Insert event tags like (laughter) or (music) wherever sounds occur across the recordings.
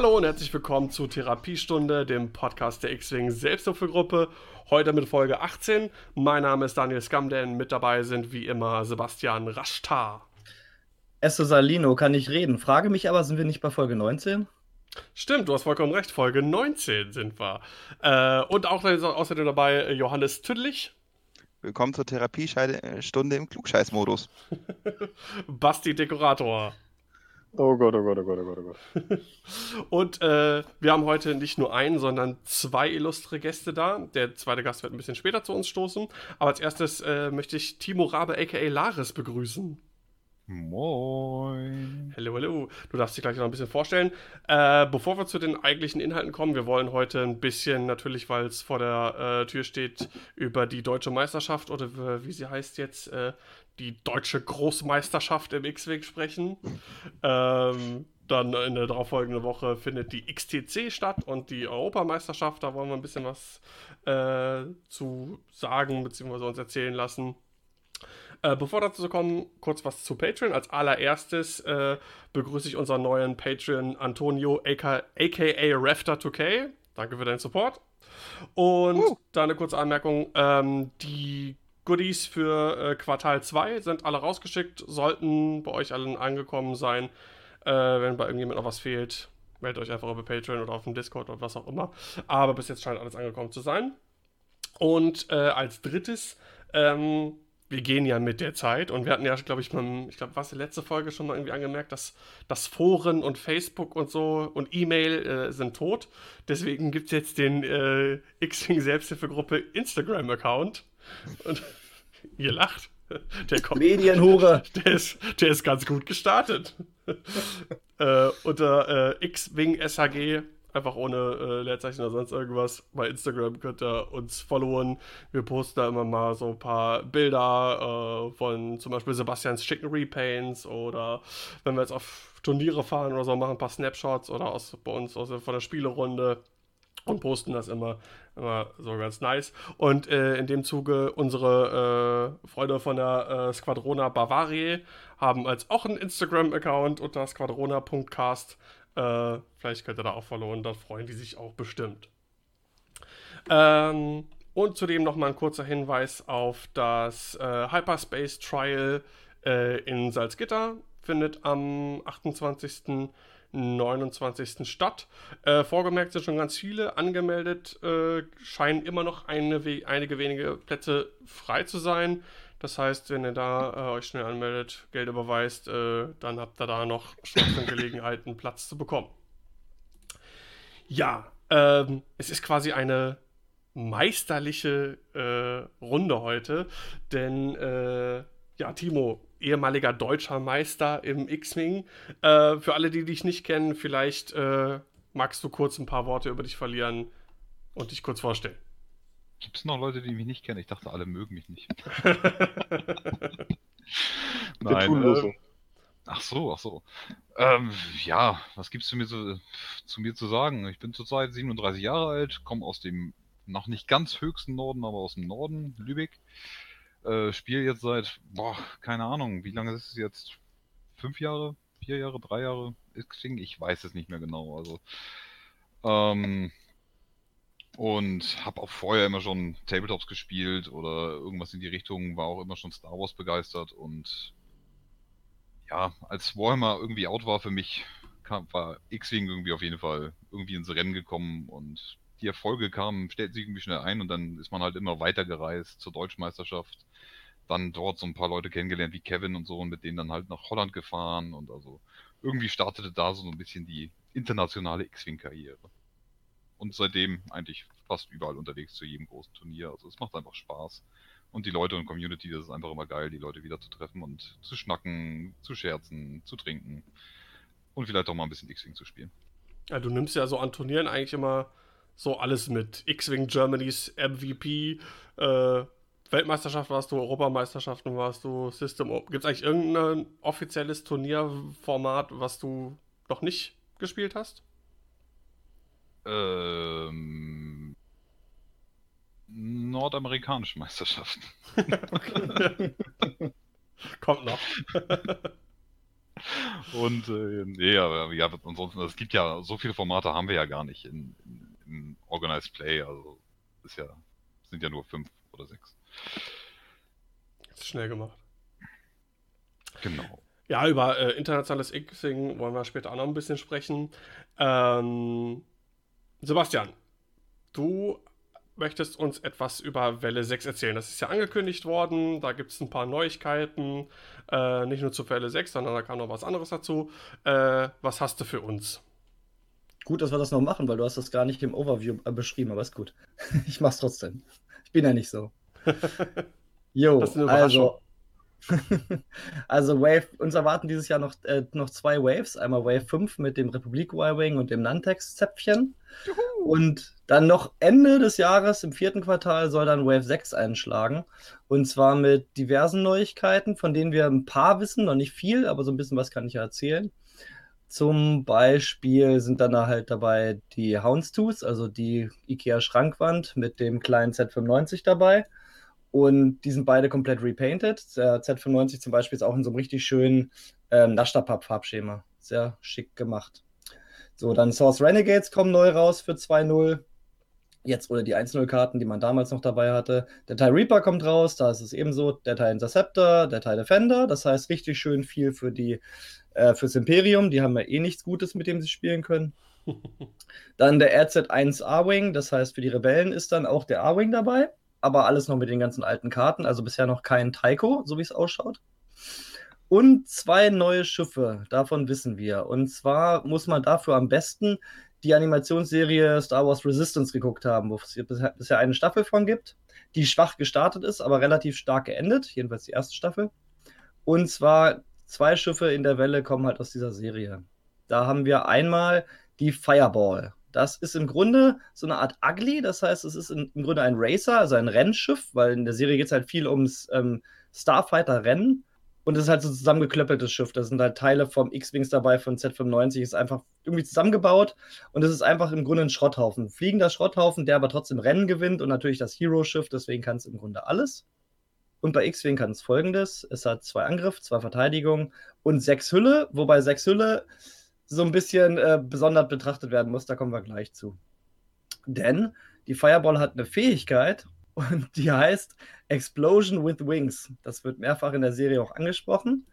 Hallo und herzlich willkommen zu Therapiestunde, dem Podcast der X-Wing Selbsthilfegruppe. Heute mit Folge 18. Mein Name ist Daniel Skamden. Mit dabei sind wie immer Sebastian Raschtar. Esso Salino kann nicht reden. Frage mich aber, sind wir nicht bei Folge 19? Stimmt, du hast vollkommen recht. Folge 19 sind wir. Äh, und auch außerdem dabei Johannes Tüdlich. Willkommen zur Therapiestunde im Klugscheißmodus. (laughs) Basti Dekorator. Oh Gott, oh Gott, oh Gott, oh Gott, oh Gott. (laughs) Und äh, wir haben heute nicht nur einen, sondern zwei illustre Gäste da. Der zweite Gast wird ein bisschen später zu uns stoßen. Aber als erstes äh, möchte ich Timo Rabe, a.k.a. Laris, begrüßen. Moin. Hallo, hallo. Du darfst dich gleich noch ein bisschen vorstellen. Äh, bevor wir zu den eigentlichen Inhalten kommen, wir wollen heute ein bisschen, natürlich, weil es vor der äh, Tür steht, über die deutsche Meisterschaft oder wie sie heißt jetzt, äh, die deutsche Großmeisterschaft im X-Weg sprechen. Ähm, dann in der darauffolgenden Woche findet die XTC statt und die Europameisterschaft. Da wollen wir ein bisschen was äh, zu sagen bzw. uns erzählen lassen. Äh, bevor dazu kommen, kurz was zu Patreon. Als allererstes äh, begrüße ich unseren neuen Patreon Antonio, aka, aka Rafter2K. Danke für deinen Support. Und uh. da eine kurze Anmerkung: ähm, Die Goodies für äh, Quartal 2 sind alle rausgeschickt, sollten bei euch allen angekommen sein. Äh, wenn bei irgendjemand noch was fehlt, meldet euch einfach über Patreon oder auf dem Discord oder was auch immer. Aber bis jetzt scheint alles angekommen zu sein. Und äh, als drittes ähm, wir gehen ja mit der Zeit und wir hatten ja, glaube ich, mal, ich glaube, was die letzte Folge schon mal irgendwie angemerkt, dass, dass Foren und Facebook und so und E-Mail äh, sind tot. Deswegen gibt es jetzt den äh, X-Wing Selbsthilfegruppe Instagram-Account. Und (laughs) ihr lacht. Der kommt. Medienhure. (laughs) Der ist, der ist ganz gut gestartet. (laughs) äh, unter äh, X-Wing SHG einfach ohne äh, Leerzeichen oder sonst irgendwas. Bei Instagram könnt ihr uns followen. Wir posten da immer mal so ein paar Bilder äh, von zum Beispiel Sebastians Chicken Repaints oder wenn wir jetzt auf Turniere fahren oder so, machen ein paar Snapshots oder aus, bei uns aus, von der Spielerunde und posten das immer, immer so ganz nice. Und äh, in dem Zuge unsere äh, Freunde von der äh, Squadrona Bavarie haben als auch einen Instagram-Account unter squadrona.cast. Äh, vielleicht könnt ihr da auch followen, da freuen die sich auch bestimmt. Ähm, und zudem nochmal ein kurzer Hinweis auf das äh, Hyperspace Trial äh, in Salzgitter. Findet am 28. 29. statt. Äh, vorgemerkt sind schon ganz viele angemeldet, äh, scheinen immer noch eine, einige wenige Plätze frei zu sein. Das heißt, wenn ihr da äh, euch schnell anmeldet, Geld überweist, äh, dann habt ihr da noch Chancen Gelegenheit, einen Platz zu bekommen. Ja, ähm, es ist quasi eine meisterliche äh, Runde heute, denn äh, ja, Timo, ehemaliger deutscher Meister im X-Wing. Äh, für alle, die dich nicht kennen, vielleicht äh, magst du kurz ein paar Worte über dich verlieren und dich kurz vorstellen. Gibt es noch Leute, die mich nicht kennen? Ich dachte, alle mögen mich nicht. (laughs) Nein. Äh, ach so, ach so. Ähm, ja, was gibt's zu mir zu mir zu sagen? Ich bin zurzeit 37 Jahre alt, komme aus dem noch nicht ganz höchsten Norden, aber aus dem Norden, Lübeck. Äh, Spiele jetzt seit, boah, keine Ahnung, wie lange ist es jetzt? Fünf Jahre? Vier Jahre? Drei Jahre? Ich weiß es nicht mehr genau. Also, ähm, und habe auch vorher immer schon Tabletops gespielt oder irgendwas in die Richtung, war auch immer schon Star Wars begeistert und ja, als Warhammer irgendwie out war für mich, kam, war X-Wing irgendwie auf jeden Fall irgendwie ins Rennen gekommen und die Erfolge kamen, stellten sich irgendwie schnell ein und dann ist man halt immer weiter gereist zur Deutschmeisterschaft. Dann dort so ein paar Leute kennengelernt wie Kevin und so und mit denen dann halt nach Holland gefahren und also irgendwie startete da so ein bisschen die internationale X-Wing-Karriere und seitdem eigentlich fast überall unterwegs zu jedem großen Turnier. Also es macht einfach Spaß. Und die Leute und Community, das ist einfach immer geil, die Leute wieder zu treffen und zu schnacken, zu scherzen, zu trinken und vielleicht auch mal ein bisschen X-Wing zu spielen. Ja, du nimmst ja so an Turnieren eigentlich immer so alles mit. X-Wing Germany's MVP, äh, Weltmeisterschaft warst du, Europameisterschaften warst du, System Gibt es eigentlich irgendein offizielles Turnierformat, was du noch nicht gespielt hast? Ähm, nordamerikanische Meisterschaften. (laughs) Kommt noch. Und äh, nee, aber ja, ansonsten, es gibt ja, so viele Formate haben wir ja gar nicht in, in, in Organized Play. Also ist ja, sind ja nur fünf oder sechs. Das ist schnell gemacht. Genau. Ja, über äh, internationales Xing wollen wir später auch noch ein bisschen sprechen. Ähm, Sebastian, du möchtest uns etwas über Welle 6 erzählen. Das ist ja angekündigt worden, da gibt es ein paar Neuigkeiten, äh, nicht nur zu Welle 6, sondern da kam noch was anderes dazu. Äh, was hast du für uns? Gut, dass wir das noch machen, weil du hast das gar nicht im Overview äh, beschrieben, aber ist gut. (laughs) ich mach's trotzdem. Ich bin ja nicht so. Jo, also (laughs) also Wave, uns erwarten dieses Jahr noch, äh, noch zwei Waves. Einmal Wave 5 mit dem Republik Y-Wing und dem Nantex-Zäpfchen. Und dann noch Ende des Jahres, im vierten Quartal, soll dann Wave 6 einschlagen. Und zwar mit diversen Neuigkeiten, von denen wir ein paar wissen, noch nicht viel, aber so ein bisschen was kann ich ja erzählen. Zum Beispiel sind dann da halt dabei die Houndstooth, also die IKEA-Schrankwand mit dem kleinen Z95 dabei. Und die sind beide komplett repainted. Der Z95 zum Beispiel ist auch in so einem richtig schönen ähm, Naschterpapp-Farbschema. Sehr schick gemacht. So, dann Source Renegades kommen neu raus für 2.0. Jetzt oder die 1.0-Karten, die man damals noch dabei hatte. Der TIE Reaper kommt raus, da ist es ebenso. Der TIE Interceptor, der TIE Defender. Das heißt, richtig schön viel für die, äh, fürs Imperium. Die haben ja eh nichts Gutes, mit dem sie spielen können. (laughs) dann der RZ1 A-Wing, das heißt, für die Rebellen ist dann auch der A-Wing dabei aber alles noch mit den ganzen alten Karten. Also bisher noch kein Taiko, so wie es ausschaut. Und zwei neue Schiffe, davon wissen wir. Und zwar muss man dafür am besten die Animationsserie Star Wars Resistance geguckt haben, wo es bisher eine Staffel von gibt, die schwach gestartet ist, aber relativ stark geendet, jedenfalls die erste Staffel. Und zwar zwei Schiffe in der Welle kommen halt aus dieser Serie. Da haben wir einmal die Fireball. Das ist im Grunde so eine Art Ugly, das heißt, es ist im Grunde ein Racer, also ein Rennschiff, weil in der Serie geht es halt viel ums ähm, Starfighter-Rennen. Und es ist halt so ein zusammengeklöppeltes Schiff. Da sind halt Teile vom X-Wings dabei, von Z95, ist einfach irgendwie zusammengebaut. Und es ist einfach im Grunde ein Schrotthaufen. Fliegender Schrotthaufen, der aber trotzdem Rennen gewinnt und natürlich das Hero-Schiff, deswegen kann es im Grunde alles. Und bei X-Wing kann es folgendes: Es hat zwei Angriff, zwei Verteidigung und sechs Hülle, wobei sechs Hülle so ein bisschen äh, besonders betrachtet werden muss. Da kommen wir gleich zu. Denn die Fireball hat eine Fähigkeit und die heißt Explosion with Wings. Das wird mehrfach in der Serie auch angesprochen.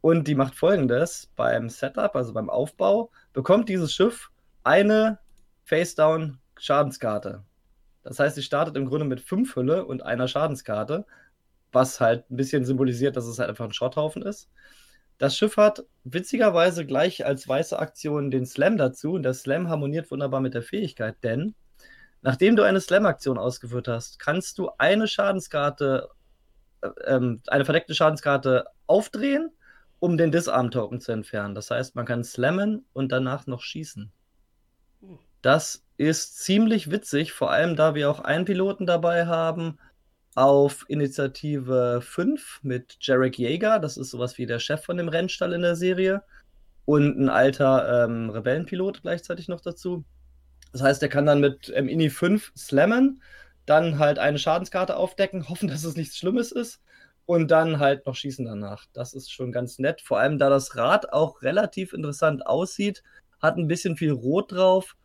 Und die macht folgendes: Beim Setup, also beim Aufbau, bekommt dieses Schiff eine Face-Down-Schadenskarte. Das heißt, sie startet im Grunde mit fünf Hülle und einer Schadenskarte, was halt ein bisschen symbolisiert, dass es halt einfach ein Schrotthaufen ist. Das Schiff hat witzigerweise gleich als weiße Aktion den Slam dazu und der Slam harmoniert wunderbar mit der Fähigkeit, denn nachdem du eine Slam-Aktion ausgeführt hast, kannst du eine Schadenskarte, äh, ähm, eine verdeckte Schadenskarte aufdrehen, um den Disarm-Token zu entfernen. Das heißt, man kann slammen und danach noch schießen. Das ist ziemlich witzig, vor allem da wir auch einen Piloten dabei haben, auf Initiative 5 mit Jarek Yeager, das ist sowas wie der Chef von dem Rennstall in der Serie, und ein alter ähm, Rebellenpilot gleichzeitig noch dazu. Das heißt, er kann dann mit ähm, Ini 5 slammen, dann halt eine Schadenskarte aufdecken, (laughs) hoffen, dass es nichts Schlimmes ist und dann halt noch schießen danach. Das ist schon ganz nett, vor allem da das Rad auch relativ interessant aussieht, hat ein bisschen viel Rot drauf,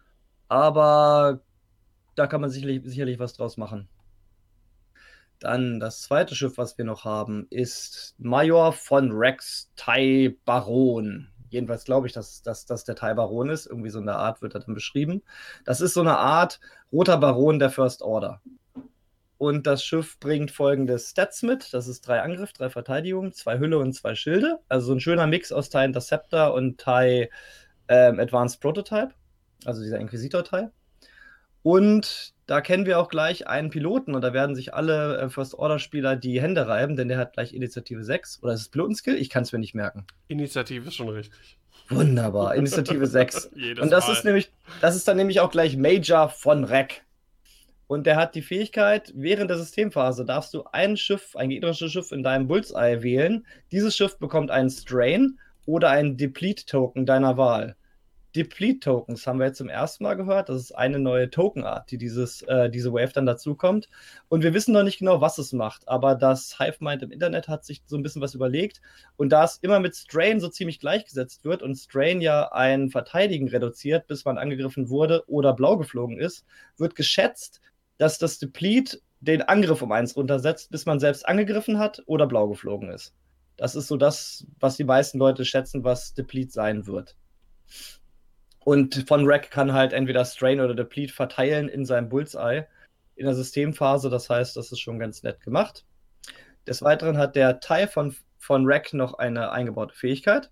aber da kann man sicherlich, sicherlich was draus machen. Dann das zweite Schiff, was wir noch haben, ist Major von Rex Thai Baron. Jedenfalls glaube ich, dass, dass das der Thai Baron ist. Irgendwie so eine Art wird er dann beschrieben. Das ist so eine Art roter Baron der First Order. Und das Schiff bringt folgende Stats mit. Das ist drei Angriff, drei Verteidigung, zwei Hülle und zwei Schilde. Also so ein schöner Mix aus Thai Interceptor und Thai ähm, Advanced Prototype. Also dieser Inquisitor-Teil. Und da kennen wir auch gleich einen Piloten und da werden sich alle äh, First-Order-Spieler die Hände reiben, denn der hat gleich Initiative 6. Oder ist es Pilotenskill? Ich kann es mir nicht merken. Initiative ist schon richtig. Wunderbar, Initiative (laughs) 6. und das Mal. ist nämlich, das ist dann nämlich auch gleich Major von Reck. Und der hat die Fähigkeit, während der Systemphase darfst du ein Schiff, ein gegnerisches Schiff in deinem Bullseye wählen. Dieses Schiff bekommt einen Strain oder einen Deplete-Token deiner Wahl. Deplete-Tokens haben wir jetzt zum ersten Mal gehört. Das ist eine neue Tokenart, die dieses, äh, diese Wave dann dazukommt. Und wir wissen noch nicht genau, was es macht. Aber das HiveMind im Internet hat sich so ein bisschen was überlegt. Und da es immer mit Strain so ziemlich gleichgesetzt wird und Strain ja ein Verteidigen reduziert, bis man angegriffen wurde oder blau geflogen ist, wird geschätzt, dass das Deplete den Angriff um eins runtersetzt, bis man selbst angegriffen hat oder blau geflogen ist. Das ist so das, was die meisten Leute schätzen, was Deplete sein wird. Und von Rack kann halt entweder Strain oder Deplete verteilen in seinem Bullseye in der Systemphase. Das heißt, das ist schon ganz nett gemacht. Des Weiteren hat der Teil von, von Rack noch eine eingebaute Fähigkeit.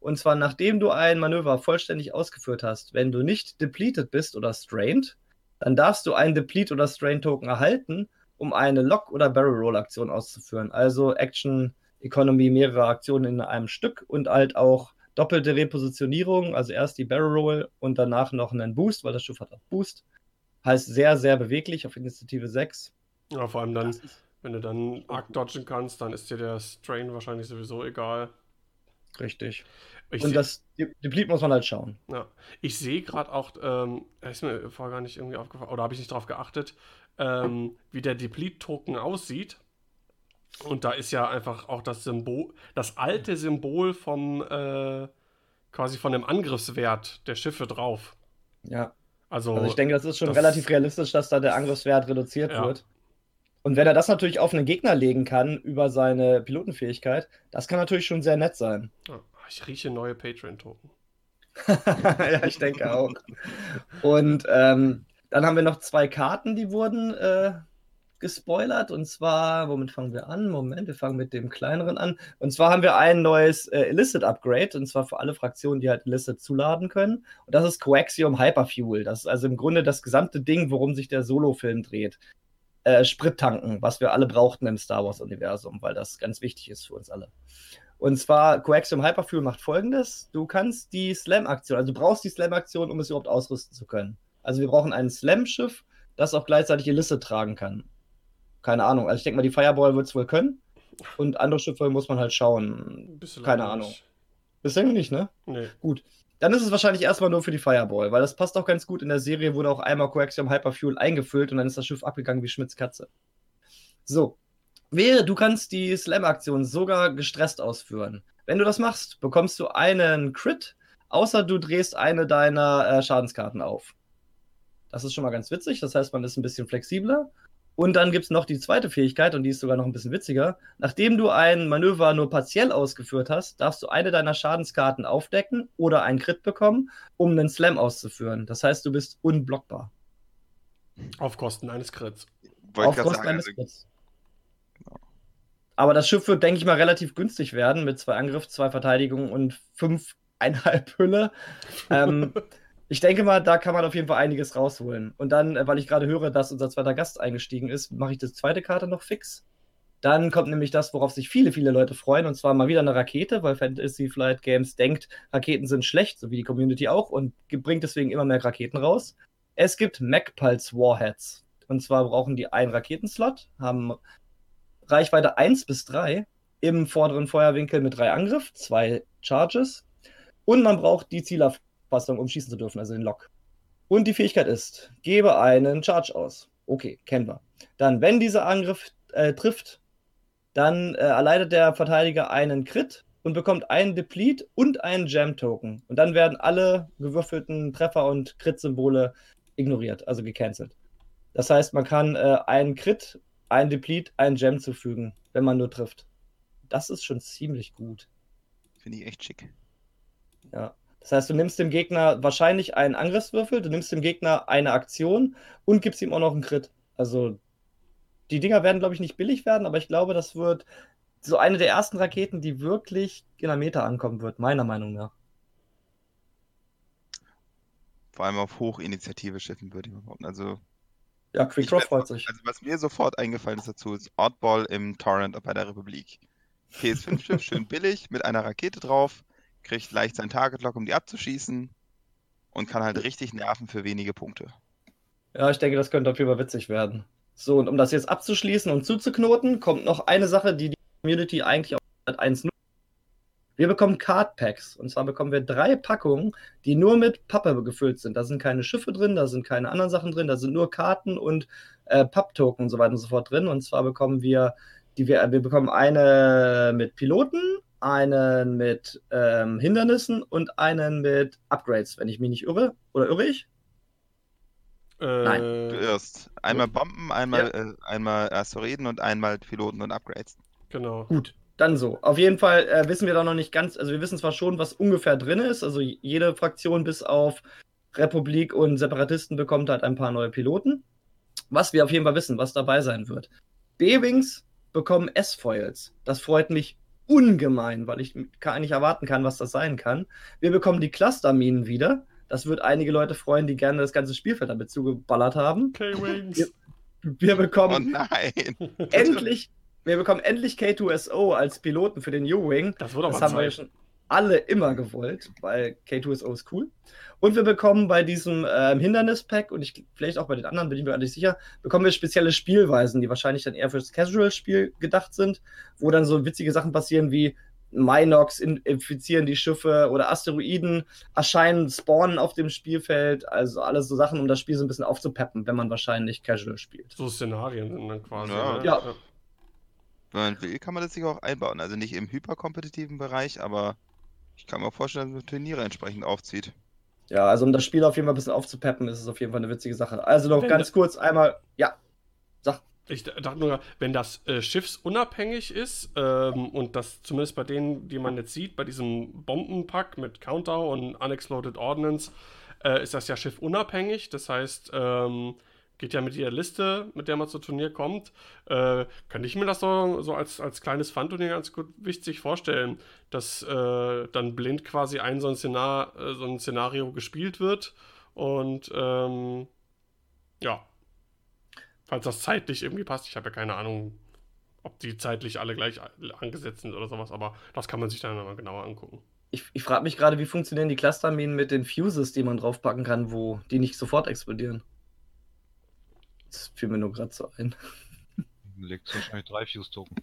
Und zwar, nachdem du ein Manöver vollständig ausgeführt hast, wenn du nicht depleted bist oder strained, dann darfst du einen Deplete oder Strain Token erhalten, um eine Lock- oder Barrel Roll Aktion auszuführen. Also Action Economy, mehrere Aktionen in einem Stück und halt auch doppelte Repositionierung, also erst die Barrel Roll und danach noch einen Boost, weil das Schiff hat auch Boost. Heißt sehr, sehr beweglich auf Initiative 6. Ja, vor allem dann, wenn du dann arc dodgen kannst, dann ist dir der Strain wahrscheinlich sowieso egal. Richtig. Ich und das Deplete muss man halt schauen. Ja. Ich sehe gerade auch, ähm, ist mir vorher gar nicht irgendwie aufgefallen, oder habe ich nicht darauf geachtet, ähm, wie der Deplete-Token aussieht. Und da ist ja einfach auch das Symbol, das alte Symbol vom äh, quasi von dem Angriffswert der Schiffe drauf. Ja. Also, also ich denke, das ist schon das, relativ realistisch, dass da der Angriffswert reduziert ja. wird. Und wenn er das natürlich auf einen Gegner legen kann über seine Pilotenfähigkeit, das kann natürlich schon sehr nett sein. Ich rieche neue Patreon-Token. (laughs) ja, ich denke auch. Und ähm, dann haben wir noch zwei Karten, die wurden äh, gespoilert. Und zwar, womit fangen wir an? Moment, wir fangen mit dem kleineren an. Und zwar haben wir ein neues äh, Illicit-Upgrade. Und zwar für alle Fraktionen, die halt Illicit zuladen können. Und das ist Coaxium Hyperfuel. Das ist also im Grunde das gesamte Ding, worum sich der Solo-Film dreht. Äh, Sprittanken, was wir alle brauchten im Star Wars-Universum, weil das ganz wichtig ist für uns alle. Und zwar, Coaxium Hyperfuel macht folgendes: Du kannst die Slam-Aktion, also du brauchst die Slam-Aktion, um es überhaupt ausrüsten zu können. Also wir brauchen ein Slam-Schiff, das auch gleichzeitig Illicit tragen kann keine Ahnung. Also ich denke mal, die Fireball wird es wohl können. Und andere Schiffe muss man halt schauen. Bislang keine Ahnung. Nicht. Bislang nicht, ne? Nee. Gut. Dann ist es wahrscheinlich erstmal nur für die Fireball, weil das passt auch ganz gut. In der Serie wurde auch einmal Coaxium Hyperfuel eingefüllt und dann ist das Schiff abgegangen wie Schmitz Katze. So. Wäre, du kannst die Slam-Aktion sogar gestresst ausführen. Wenn du das machst, bekommst du einen Crit, außer du drehst eine deiner äh, Schadenskarten auf. Das ist schon mal ganz witzig, das heißt, man ist ein bisschen flexibler. Und dann gibt es noch die zweite Fähigkeit, und die ist sogar noch ein bisschen witziger. Nachdem du ein Manöver nur partiell ausgeführt hast, darfst du eine deiner Schadenskarten aufdecken oder einen Crit bekommen, um einen Slam auszuführen. Das heißt, du bist unblockbar. Auf Kosten eines Crits. Auf Kosten sagen, eines also Crits. Genau. Aber das Schiff wird, denke ich mal, relativ günstig werden mit zwei Angriff, zwei Verteidigungen und fünfeinhalb Hülle. (laughs) ähm, ich denke mal, da kann man auf jeden Fall einiges rausholen. Und dann, äh, weil ich gerade höre, dass unser zweiter Gast eingestiegen ist, mache ich die zweite Karte noch fix. Dann kommt nämlich das, worauf sich viele, viele Leute freuen, und zwar mal wieder eine Rakete, weil Fantasy Flight Games denkt, Raketen sind schlecht, so wie die Community auch, und bringt deswegen immer mehr Raketen raus. Es gibt MacPulse Warheads. Und zwar brauchen die einen Raketenslot, haben Reichweite 1 bis 3 im vorderen Feuerwinkel mit drei Angriff, zwei Charges. Und man braucht die Zielerfahrung Fassung, um schießen zu dürfen, also den Lock. Und die Fähigkeit ist, gebe einen Charge aus. Okay, kennen wir. Dann, wenn dieser Angriff äh, trifft, dann äh, erleidet der Verteidiger einen Crit und bekommt einen Deplete und einen Jam-Token. Und dann werden alle gewürfelten Treffer und Crit-Symbole ignoriert, also gecancelt. Das heißt, man kann äh, einen Crit, einen Deplete, einen Gem zufügen, wenn man nur trifft. Das ist schon ziemlich gut. Finde ich echt schick. Ja. Das heißt, du nimmst dem Gegner wahrscheinlich einen Angriffswürfel, du nimmst dem Gegner eine Aktion und gibst ihm auch noch einen Crit. Also, die Dinger werden, glaube ich, nicht billig werden, aber ich glaube, das wird so eine der ersten Raketen, die wirklich in der Meta ankommen wird, meiner Meinung nach. Vor allem auf Hochinitiative Schiffen würde ich mal behaupten. Also, ja, Quick Draw freut sich. Also, was mir sofort eingefallen ist dazu, ist Oddball im Torrent bei der Republik. PS5-Schiff, schön billig, mit einer Rakete drauf kriegt leicht sein Target-Lock, um die abzuschießen und kann halt richtig nerven für wenige Punkte. Ja, ich denke, das könnte auf jeden Fall witzig werden. So, und um das jetzt abzuschließen und zuzuknoten, kommt noch eine Sache, die die Community eigentlich auf 1 nutzt. Wir bekommen Card Packs. Und zwar bekommen wir drei Packungen, die nur mit Pappe gefüllt sind. Da sind keine Schiffe drin, da sind keine anderen Sachen drin, da sind nur Karten und äh, Papp-Token und so weiter und so fort drin. Und zwar bekommen wir, die wir, wir bekommen eine mit Piloten, einen mit ähm, Hindernissen und einen mit Upgrades, wenn ich mich nicht irre. Oder irre ich? Äh, Nein. Du irrst. Einmal Bomben, einmal, ja. äh, einmal Asteroiden und einmal Piloten und Upgrades. Genau. Gut, dann so. Auf jeden Fall äh, wissen wir da noch nicht ganz, also wir wissen zwar schon, was ungefähr drin ist, also jede Fraktion bis auf Republik und Separatisten bekommt halt ein paar neue Piloten. Was wir auf jeden Fall wissen, was dabei sein wird. B-Wings bekommen S-Foils. Das freut mich ungemein, weil ich gar nicht erwarten kann, was das sein kann. Wir bekommen die Clusterminen wieder. Das wird einige Leute freuen, die gerne das ganze Spielfeld damit zugeballert haben. K-Wings. Wir, wir, bekommen oh endlich, wir bekommen endlich K2SO als Piloten für den U-Wing. Das, das haben wir schon alle immer gewollt, weil K2SO ist cool. Und wir bekommen bei diesem ähm, Hindernis-Pack und ich, vielleicht auch bei den anderen, bin ich mir gar nicht sicher, bekommen wir spezielle Spielweisen, die wahrscheinlich dann eher fürs Casual-Spiel gedacht sind, wo dann so witzige Sachen passieren wie Minox infizieren die Schiffe oder Asteroiden erscheinen, spawnen auf dem Spielfeld. Also alles so Sachen, um das Spiel so ein bisschen aufzupeppen, wenn man wahrscheinlich Casual spielt. So Szenarien dann quasi. Ja. Ne? ja. Wenn man will, kann man das sich auch einbauen. Also nicht im hyperkompetitiven Bereich, aber ich kann mir vorstellen, dass man Turniere entsprechend aufzieht. Ja, also um das Spiel auf jeden Fall ein bisschen aufzupeppen, ist es auf jeden Fall eine witzige Sache. Also noch Wenn ganz kurz einmal, ja, sag. Ich dachte nur, wenn das äh, schiffsunabhängig ist ähm, und das zumindest bei denen, die man jetzt sieht, bei diesem Bombenpack mit Counter und Unexploded Ordnance, äh, ist das ja schiffunabhängig. Das heißt, ähm, geht ja mit jeder Liste, mit der man zum Turnier kommt. Äh, könnte ich mir das so, so als, als kleines Fun-Turnier ganz gut wichtig vorstellen, dass äh, dann blind quasi ein so ein, Szenar, äh, so ein Szenario gespielt wird und ähm, ja, falls das zeitlich irgendwie passt. Ich habe ja keine Ahnung, ob die zeitlich alle gleich angesetzt sind oder sowas, aber das kann man sich dann mal genauer angucken. Ich, ich frage mich gerade, wie funktionieren die Clusterminen mit den Fuses, die man draufpacken kann, wo die nicht sofort explodieren? Das fiel mir nur gerade so ein. Legt wahrscheinlich drei Fuse-Token.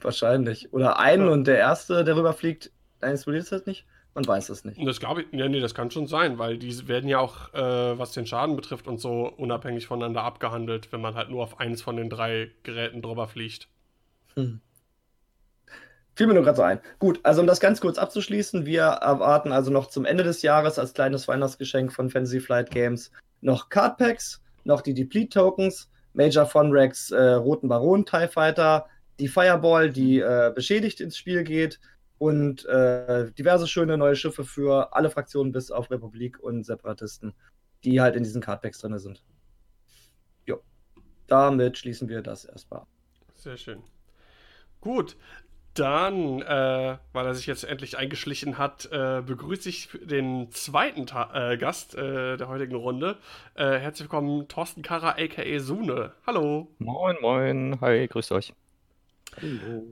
Wahrscheinlich. Oder einen ja. und der erste, der rüberfliegt, dann explodiert es halt nicht. Man weiß es nicht. Das glaube ich, ja, nee, das kann schon sein, weil die werden ja auch, äh, was den Schaden betrifft und so, unabhängig voneinander abgehandelt, wenn man halt nur auf eins von den drei Geräten drüber fliegt. Hm. Fiel mir nur gerade so ein. Gut, also um das ganz kurz abzuschließen, wir erwarten also noch zum Ende des Jahres als kleines Weihnachtsgeschenk von Fantasy Flight Games noch Cardpacks, noch die Deplete-Tokens, Major Fonrex äh, Roten Baron TIE Fighter, die Fireball, die äh, beschädigt ins Spiel geht und äh, diverse schöne neue Schiffe für alle Fraktionen bis auf Republik und Separatisten, die halt in diesen Cardpacks drin sind. Jo. Damit schließen wir das erstmal. Sehr schön. Gut, dann, äh, weil er sich jetzt endlich eingeschlichen hat, äh, begrüße ich den zweiten Ta äh, Gast äh, der heutigen Runde. Äh, herzlich willkommen, Thorsten Karrer, aka Sune. Hallo. Moin, moin. Hi, grüßt euch. Hallo.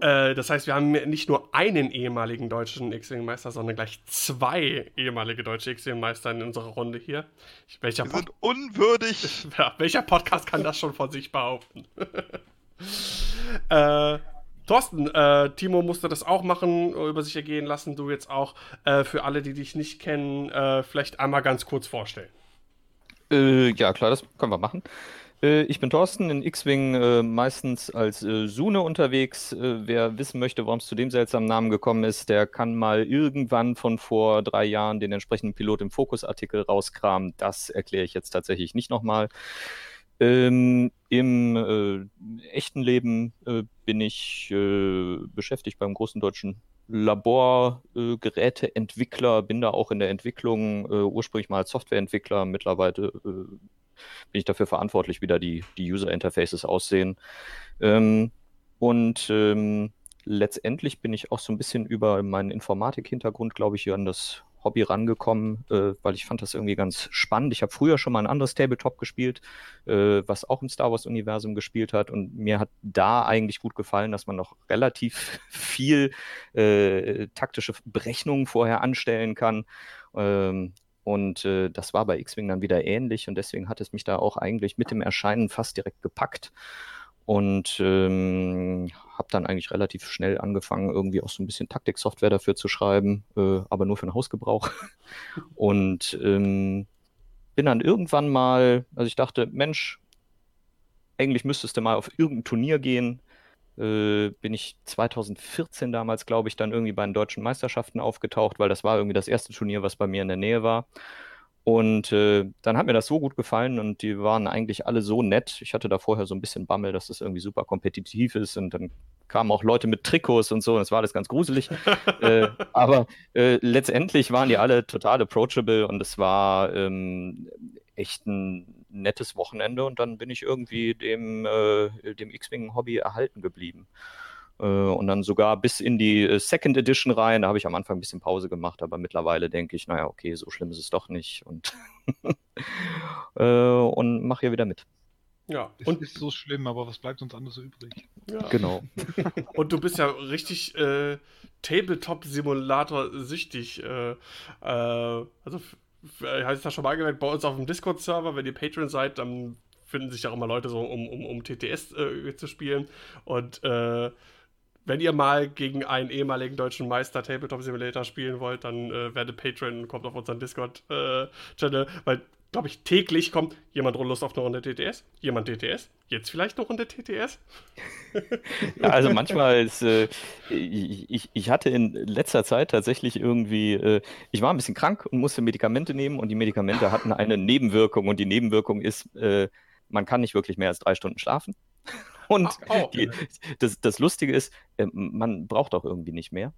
Äh, das heißt, wir haben nicht nur einen ehemaligen deutschen X-Wing-Meister, sondern gleich zwei ehemalige deutsche X-Wing-Meister in unserer Runde hier. Welcher wir sind unwürdig. (laughs) Welcher Podcast kann das schon von sich behaupten? (laughs) äh, Thorsten, äh, Timo musste das auch machen, über sich ergehen lassen, du jetzt auch. Äh, für alle, die dich nicht kennen, äh, vielleicht einmal ganz kurz vorstellen. Äh, ja, klar, das können wir machen. Äh, ich bin Thorsten, in X-Wing äh, meistens als Sune unterwegs. wer wissen möchte, warum es zu dem seltsamen Namen gekommen ist, der kann mal irgendwann von vor drei Jahren den entsprechenden Pilot im Fokus-Artikel rauskramen. Das erkläre ich jetzt tatsächlich nicht nochmal. Ähm, Im äh, echten Leben äh, bin ich äh, beschäftigt beim großen deutschen Laborgeräteentwickler, bin da auch in der Entwicklung, äh, ursprünglich mal als Softwareentwickler, mittlerweile äh, bin ich dafür verantwortlich, wie da die, die User Interfaces aussehen. Ähm, und ähm, letztendlich bin ich auch so ein bisschen über meinen Informatik-Hintergrund, glaube ich, hier an das Hobby rangekommen, äh, weil ich fand das irgendwie ganz spannend. Ich habe früher schon mal ein anderes Tabletop gespielt, äh, was auch im Star Wars-Universum gespielt hat. Und mir hat da eigentlich gut gefallen, dass man noch relativ (laughs) viel äh, taktische Berechnungen vorher anstellen kann. Ähm, und äh, das war bei X-Wing dann wieder ähnlich. Und deswegen hat es mich da auch eigentlich mit dem Erscheinen fast direkt gepackt. Und ähm, habe dann eigentlich relativ schnell angefangen, irgendwie auch so ein bisschen Taktiksoftware dafür zu schreiben, äh, aber nur für den Hausgebrauch. (laughs) Und ähm, bin dann irgendwann mal, also ich dachte, Mensch, eigentlich müsstest du mal auf irgendein Turnier gehen. Äh, bin ich 2014 damals, glaube ich, dann irgendwie bei den deutschen Meisterschaften aufgetaucht, weil das war irgendwie das erste Turnier, was bei mir in der Nähe war. Und äh, dann hat mir das so gut gefallen und die waren eigentlich alle so nett. Ich hatte da vorher so ein bisschen Bammel, dass das irgendwie super kompetitiv ist und dann kamen auch Leute mit Trikots und so und es war alles ganz gruselig. (laughs) äh, aber äh, letztendlich waren die alle total approachable und es war ähm, echt ein nettes Wochenende und dann bin ich irgendwie dem, äh, dem X-Wing-Hobby erhalten geblieben. Äh, und dann sogar bis in die äh, Second Edition rein. Da habe ich am Anfang ein bisschen Pause gemacht, aber mittlerweile denke ich, naja, okay, so schlimm ist es doch nicht. Und, (laughs) äh, und mache hier wieder mit. Ja, und ist so schlimm, aber was bleibt uns anderes übrig? Ja. Genau. (laughs) und du bist ja richtig äh, Tabletop-Simulator süchtig. Äh, äh, also, habe ich das schon mal gemerkt, bei uns auf dem Discord-Server, wenn ihr Patreon seid, dann finden sich ja auch immer Leute so, um, um, um TTS äh, zu spielen. Und äh, wenn ihr mal gegen einen ehemaligen deutschen Meister Tabletop Simulator spielen wollt, dann äh, werdet Patreon und kommt auf unseren Discord-Channel, äh, weil, glaube ich, täglich kommt jemand Lust auf eine Runde TTS, jemand TTS, jetzt vielleicht eine Runde TTS. (laughs) ja, also manchmal ist, äh, ich, ich hatte in letzter Zeit tatsächlich irgendwie, äh, ich war ein bisschen krank und musste Medikamente nehmen und die Medikamente hatten eine (laughs) Nebenwirkung und die Nebenwirkung ist, äh, man kann nicht wirklich mehr als drei Stunden schlafen. Und oh, oh. Die, das, das Lustige ist, äh, man braucht auch irgendwie nicht mehr.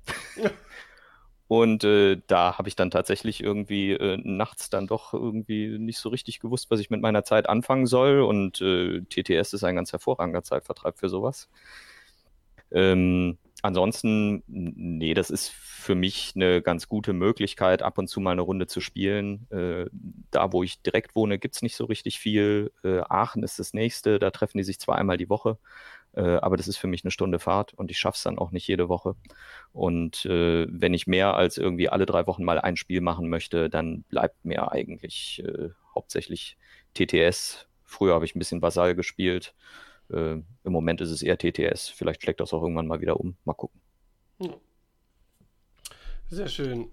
Und äh, da habe ich dann tatsächlich irgendwie äh, nachts dann doch irgendwie nicht so richtig gewusst, was ich mit meiner Zeit anfangen soll. Und äh, TTS ist ein ganz hervorragender Zeitvertreib für sowas. Ähm, ansonsten, nee, das ist für mich eine ganz gute Möglichkeit, ab und zu mal eine Runde zu spielen. Äh, da, wo ich direkt wohne, gibt es nicht so richtig viel. Äh, Aachen ist das nächste, da treffen die sich zwar einmal die Woche, äh, aber das ist für mich eine Stunde Fahrt und ich schaffe es dann auch nicht jede Woche. Und äh, wenn ich mehr als irgendwie alle drei Wochen mal ein Spiel machen möchte, dann bleibt mir eigentlich äh, hauptsächlich TTS. Früher habe ich ein bisschen Vasall gespielt. Äh, Im Moment ist es eher TTS. Vielleicht schlägt das auch irgendwann mal wieder um. Mal gucken. Sehr schön.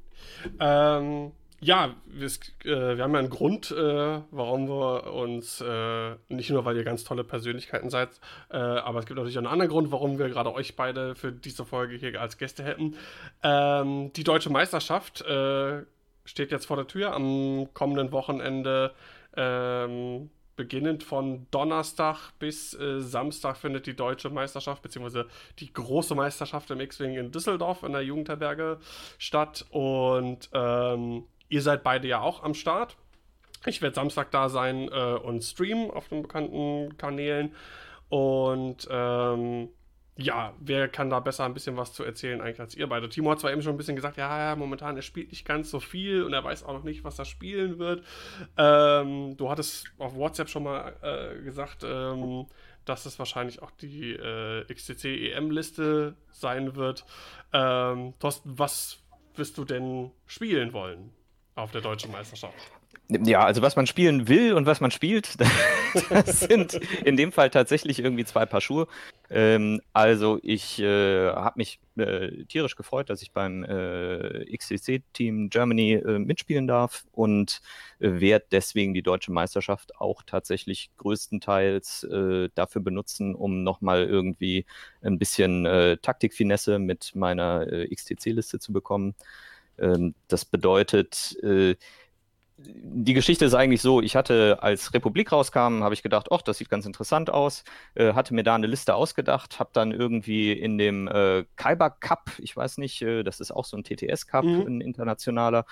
Ähm, ja, wir, äh, wir, haben ja einen Grund, äh, warum wir uns, äh, nicht nur weil ihr ganz tolle Persönlichkeiten seid, äh, aber es gibt natürlich auch einen anderen Grund, warum wir gerade euch beide für diese Folge hier als Gäste hätten. Ähm, die deutsche Meisterschaft äh, steht jetzt vor der Tür am kommenden Wochenende. Ähm, beginnend von Donnerstag bis äh, Samstag findet die deutsche Meisterschaft, beziehungsweise die große Meisterschaft im X-Wing in Düsseldorf in der Jugendherberge statt. Und ähm, ihr seid beide ja auch am Start. Ich werde Samstag da sein äh, und streamen auf den bekannten Kanälen. Und ähm, ja, wer kann da besser ein bisschen was zu erzählen eigentlich als ihr beide? Timo hat zwar eben schon ein bisschen gesagt, ja, ja, momentan, er spielt nicht ganz so viel und er weiß auch noch nicht, was er spielen wird. Ähm, du hattest auf WhatsApp schon mal äh, gesagt, ähm, dass es wahrscheinlich auch die äh, XTC-EM-Liste sein wird. Ähm, Thorsten, was wirst du denn spielen wollen auf der deutschen Meisterschaft? Ja, also was man spielen will und was man spielt, (laughs) das sind in dem Fall tatsächlich irgendwie zwei Paar Schuhe. Ähm, also ich äh, habe mich äh, tierisch gefreut, dass ich beim äh, XCC-Team Germany äh, mitspielen darf und äh, werde deswegen die deutsche Meisterschaft auch tatsächlich größtenteils äh, dafür benutzen, um nochmal irgendwie ein bisschen Taktikfinesse mit meiner XTC-Liste zu bekommen. Ähm, das bedeutet, die Geschichte ist eigentlich so, ich hatte, als Republik rauskam, habe ich gedacht, ach, das sieht ganz interessant aus, äh, hatte mir da eine Liste ausgedacht, habe dann irgendwie in dem äh, Kaiba Cup, ich weiß nicht, äh, das ist auch so ein TTS Cup, mhm. ein internationaler,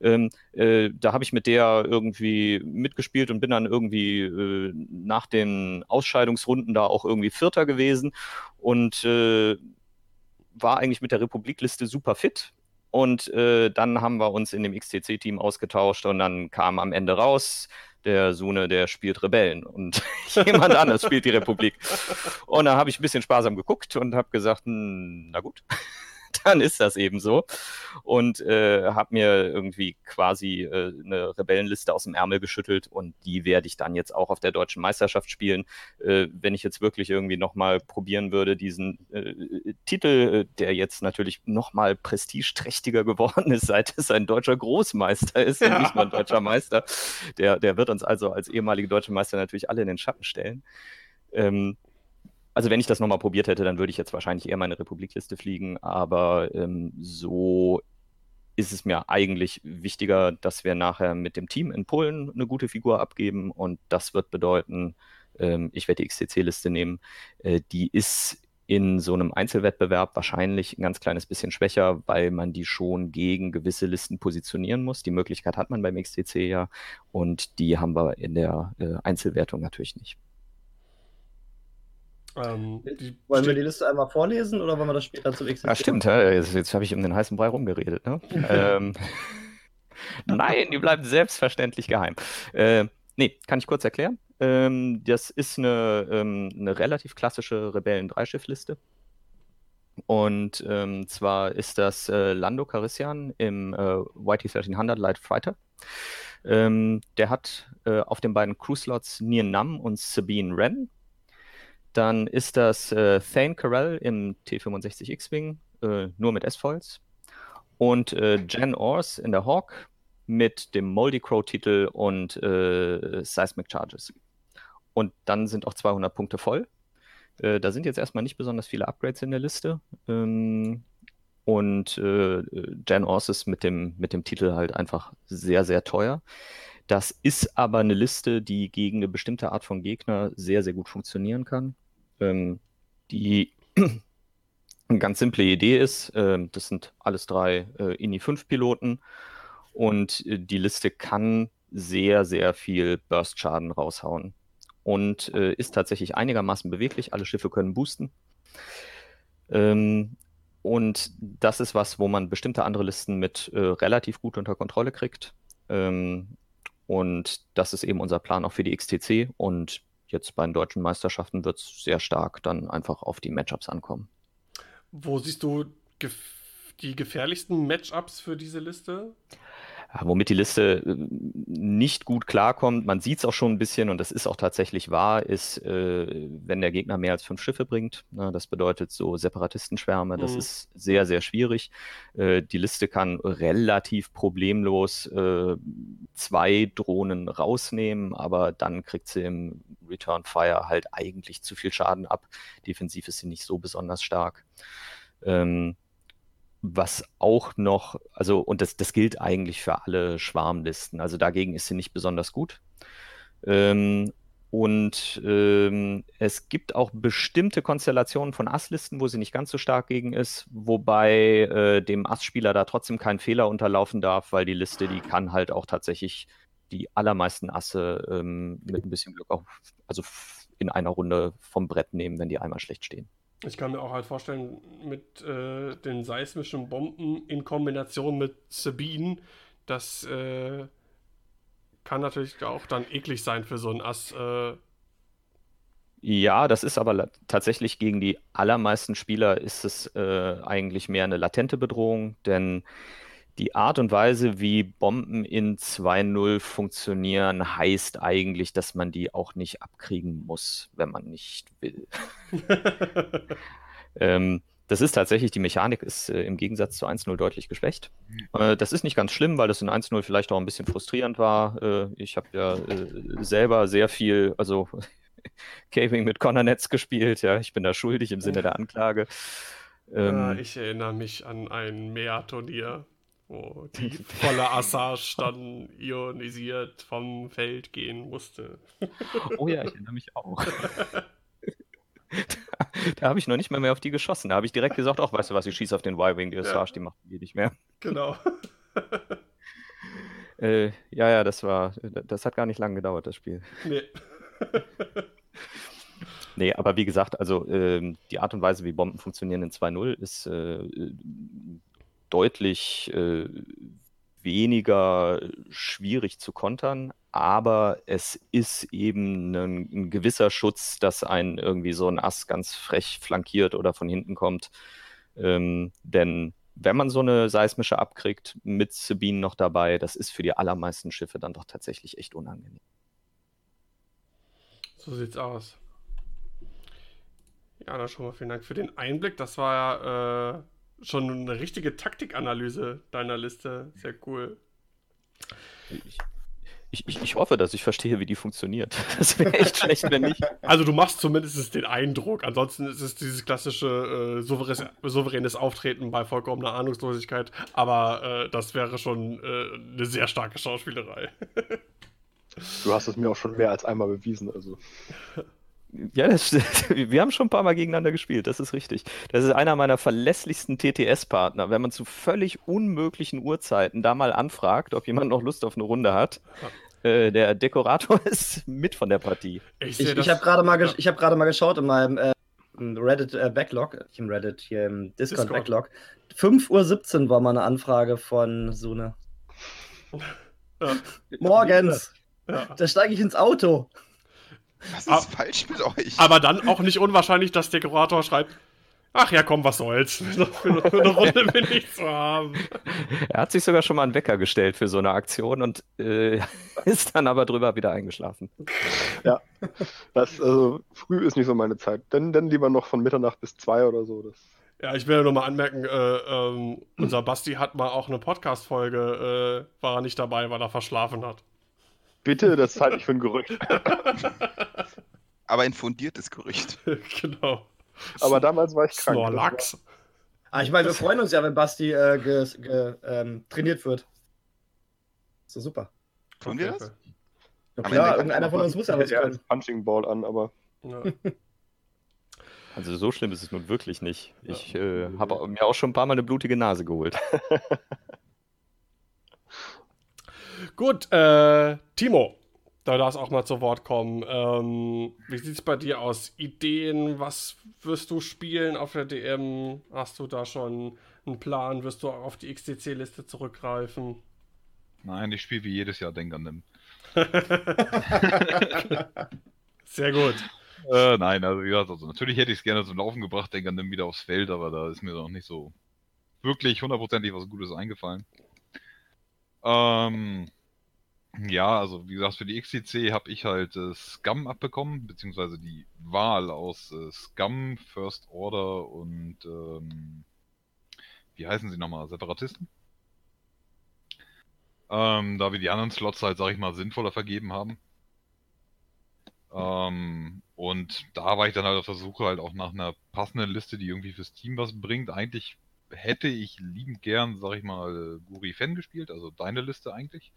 ähm, äh, da habe ich mit der irgendwie mitgespielt und bin dann irgendwie äh, nach den Ausscheidungsrunden da auch irgendwie Vierter gewesen und äh, war eigentlich mit der Republikliste super fit und äh, dann haben wir uns in dem XTC-Team ausgetauscht und dann kam am Ende raus, der Sune, der spielt Rebellen und (laughs) jemand anders spielt die Republik. Und dann habe ich ein bisschen sparsam geguckt und habe gesagt, hm, na gut, (laughs) dann ist das eben so. Und äh, habe mir irgendwie quasi äh, eine Rebellenliste aus dem Ärmel geschüttelt und die werde ich dann jetzt auch auf der deutschen Meisterschaft spielen. Äh, wenn ich jetzt wirklich irgendwie nochmal probieren würde, diesen äh, Titel, der jetzt natürlich nochmal prestigeträchtiger geworden ist, seit es ein deutscher Großmeister ist ja. und nicht mal ein deutscher Meister, der, der wird uns also als ehemalige deutsche Meister natürlich alle in den Schatten stellen. Ähm, also wenn ich das nochmal probiert hätte, dann würde ich jetzt wahrscheinlich eher meine Republikliste fliegen, aber ähm, so ist es mir eigentlich wichtiger, dass wir nachher mit dem Team in Polen eine gute Figur abgeben und das wird bedeuten, ähm, ich werde die XTC-Liste nehmen. Äh, die ist in so einem Einzelwettbewerb wahrscheinlich ein ganz kleines bisschen schwächer, weil man die schon gegen gewisse Listen positionieren muss. Die Möglichkeit hat man beim XTC ja und die haben wir in der äh, Einzelwertung natürlich nicht. Ähm, wollen wir die Liste einmal vorlesen oder wollen wir das später zum XXL? Ja, stimmt. Jetzt, jetzt habe ich um den heißen Brei rumgeredet. Ne? (laughs) ähm, (laughs) nein, die bleibt selbstverständlich geheim. Äh, nee, kann ich kurz erklären. Ähm, das ist eine, ähm, eine relativ klassische Rebellen-Dreischiff-Liste. Und ähm, zwar ist das äh, Lando Carissian im äh, YT1300 Light Fighter. Ähm, der hat äh, auf den beiden Crew-Slots Nien Nam und Sabine Wren dann ist das äh, Thane Carell im T65 X-Wing, äh, nur mit S-Foils. Und äh, Jen Ors in der Hawk mit dem Moldy Crow-Titel und äh, Seismic Charges. Und dann sind auch 200 Punkte voll. Äh, da sind jetzt erstmal nicht besonders viele Upgrades in der Liste. Ähm, und äh, Jen Ors ist mit dem, mit dem Titel halt einfach sehr, sehr teuer. Das ist aber eine Liste, die gegen eine bestimmte Art von Gegner sehr, sehr gut funktionieren kann. Ähm, die (clears throat) eine ganz simple Idee ist, äh, das sind alles drei äh, INI 5 Piloten und äh, die Liste kann sehr, sehr viel Burst-Schaden raushauen und äh, ist tatsächlich einigermaßen beweglich. Alle Schiffe können boosten. Ähm, und das ist was, wo man bestimmte andere Listen mit äh, relativ gut unter Kontrolle kriegt. Ähm, und das ist eben unser Plan auch für die XTC. Und jetzt bei den deutschen Meisterschaften wird es sehr stark dann einfach auf die Matchups ankommen. Wo siehst du gef die gefährlichsten Matchups für diese Liste? Womit die Liste äh, nicht gut klarkommt, man sieht es auch schon ein bisschen und das ist auch tatsächlich wahr, ist, äh, wenn der Gegner mehr als fünf Schiffe bringt. Ne, das bedeutet so Separatistenschwärme, das mhm. ist sehr, sehr schwierig. Äh, die Liste kann relativ problemlos äh, zwei Drohnen rausnehmen, aber dann kriegt sie im Return Fire halt eigentlich zu viel Schaden ab. Defensiv ist sie nicht so besonders stark. Ähm, was auch noch, also, und das, das gilt eigentlich für alle Schwarmlisten, also dagegen ist sie nicht besonders gut. Ähm, und ähm, es gibt auch bestimmte Konstellationen von Asslisten, wo sie nicht ganz so stark gegen ist, wobei äh, dem Ass-Spieler da trotzdem kein Fehler unterlaufen darf, weil die Liste, die kann halt auch tatsächlich die allermeisten Asse ähm, mit ein bisschen Glück auch, also in einer Runde vom Brett nehmen, wenn die einmal schlecht stehen. Ich kann mir auch halt vorstellen, mit äh, den seismischen Bomben in Kombination mit Sabine, das äh, kann natürlich auch dann eklig sein für so ein Ass. Äh. Ja, das ist aber tatsächlich gegen die allermeisten Spieler ist es äh, eigentlich mehr eine latente Bedrohung, denn die Art und Weise, wie Bomben in 2.0 funktionieren, heißt eigentlich, dass man die auch nicht abkriegen muss, wenn man nicht will. (laughs) ähm, das ist tatsächlich, die Mechanik ist äh, im Gegensatz zu 1.0 deutlich geschwächt. Äh, das ist nicht ganz schlimm, weil das in 1.0 vielleicht auch ein bisschen frustrierend war. Äh, ich habe ja äh, selber sehr viel, also (laughs) Caving mit Connor-Netz gespielt. Ja, ich bin da schuldig im Sinne der Anklage. Ähm, ja, ich erinnere mich an ein Meer-Turnier wo (laughs) die volle Assage dann ionisiert vom Feld gehen musste. (laughs) Oh ja, ich erinnere mich auch. (laughs) da, da habe ich noch nicht mal mehr auf die geschossen. Da habe ich direkt gesagt, ach, weißt du was, ich schieße auf den Y-Wing, die Assage, ja. die macht die nicht mehr. Genau. äh, ja, ja, das war, das hat gar nicht lange gedauert, das Spiel. Nee. Nee, aber wie gesagt, also ähm, die Art und Weise, wie Bomben funktionieren in 2.0 ist äh, deutlich äh, weniger schwierig zu kontern, aber es ist eben ein, ein, gewisser Schutz, dass ein irgendwie so ein Ass ganz frech flankiert oder von hinten kommt. Ähm, denn wenn man so eine seismische abkriegt, mit Sabine noch dabei, das ist für die allermeisten Schiffe dann doch tatsächlich echt unangenehm. So sieht's aus. Ja, dann schon mal vielen Dank für den Einblick. Das war ja äh, schon eine richtige Taktikanalyse deiner Liste. Sehr cool. Ich, ich, ich, ich, hoffe, dass ich verstehe, wie die funktioniert. (laughs) Das wäre echt schlecht, wenn nicht. Also du machst zumindest den Eindruck. Ansonsten ist es dieses klassische äh, souveränes, souveränes, Auftreten bei vollkommener Ahnungslosigkeit. Aber äh, das wäre schon äh, eine sehr starke Schauspielerei. (laughs) du hast es mir auch schon mehr als einmal bewiesen. Also. Ja, das, (laughs) wir haben schon ein paar Mal gegeneinander gespielt, das ist richtig. Das ist einer meiner verlässlichsten TTS-Partner. Wenn man zu völlig unmöglichen Uhrzeiten da mal anfragt, ob jemand noch Lust auf eine Runde hat, äh, der Dekorator (laughs) ist mit von der Partie. Ich, ich, ich habe gerade mal, ja. hab mal geschaut in meinem äh, Reddit äh, Backlog, nicht im Reddit, hier im Discord, Discord. Backlog. 5.17 Uhr war mal eine Anfrage von Sune. Ja. Morgens. Ja. Da steige ich ins Auto. Was ist aber, falsch mit euch? Aber dann auch nicht unwahrscheinlich, dass der Kurator schreibt, Ach ja, komm, was soll's. Für, für eine Runde (laughs) bin ich zu haben. Er hat sich sogar schon mal einen Wecker gestellt für so eine Aktion und äh, (laughs) ist dann aber drüber wieder eingeschlafen. Ja, das, also früh ist nicht so meine Zeit. Dann, dann lieber noch von Mitternacht bis zwei oder so. Das ja, ich will nur mal anmerken, äh, ähm, unser Basti hat mal auch eine Podcast-Folge, äh, war er nicht dabei, weil er verschlafen hat. Bitte, das halte ich für ein Gerücht. (laughs) Aber ein fundiertes Gerücht. (laughs) genau. Aber damals war ich krank. Snorlax. Ah, ich meine, wir freuen uns ja, wenn Basti äh, ge, ge, ähm, trainiert wird. So super. Tun wir das? Ja, klar, irgendeiner von uns muss ja was können. Punching Ball an, aber. Ja. (laughs) Also so schlimm ist es nun wirklich nicht. Ich ja. äh, habe mir auch schon ein paar Mal eine blutige Nase geholt. Gut, äh, Timo, da darfst auch mal zu Wort kommen. Ähm, wie sieht es bei dir aus? Ideen, was wirst du spielen auf der DM? Hast du da schon einen Plan? Wirst du auf die XTC-Liste zurückgreifen? Nein, ich spiele wie jedes Jahr Denk an dem. (laughs) Sehr gut. Äh, nein, also, ja, also natürlich hätte ich es gerne zum Laufen gebracht, Denk an dem wieder aufs Feld, aber da ist mir noch nicht so wirklich hundertprozentig was Gutes eingefallen. Ähm, ja, also wie gesagt, für die XCC habe ich halt äh, Scum abbekommen, beziehungsweise die Wahl aus äh, Scum, First Order und ähm, wie heißen sie nochmal? Separatisten? Ähm, da wir die anderen Slots halt, sag ich mal, sinnvoller vergeben haben. Ähm, und da war ich dann halt auf der Suche halt auch nach einer passenden Liste, die irgendwie fürs Team was bringt. Eigentlich hätte ich liebend gern, sag ich mal, Guri Fan gespielt, also deine Liste eigentlich.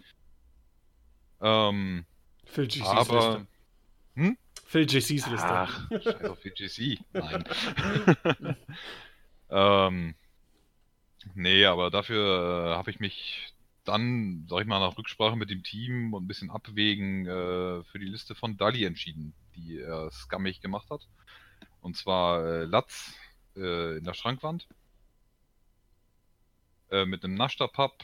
Ähm, Phil GC's aber... Liste. Hm? Phil GC's Liste. Ach, scheiß auf Phil GC. Nein. (laughs) ähm, nee, aber dafür äh, habe ich mich dann, sag ich mal, nach Rücksprache mit dem Team und ein bisschen abwägen äh, für die Liste von Dali entschieden, die er scammig gemacht hat. Und zwar äh, Latz äh, in der Schrankwand äh, mit einem Nashta-Pub,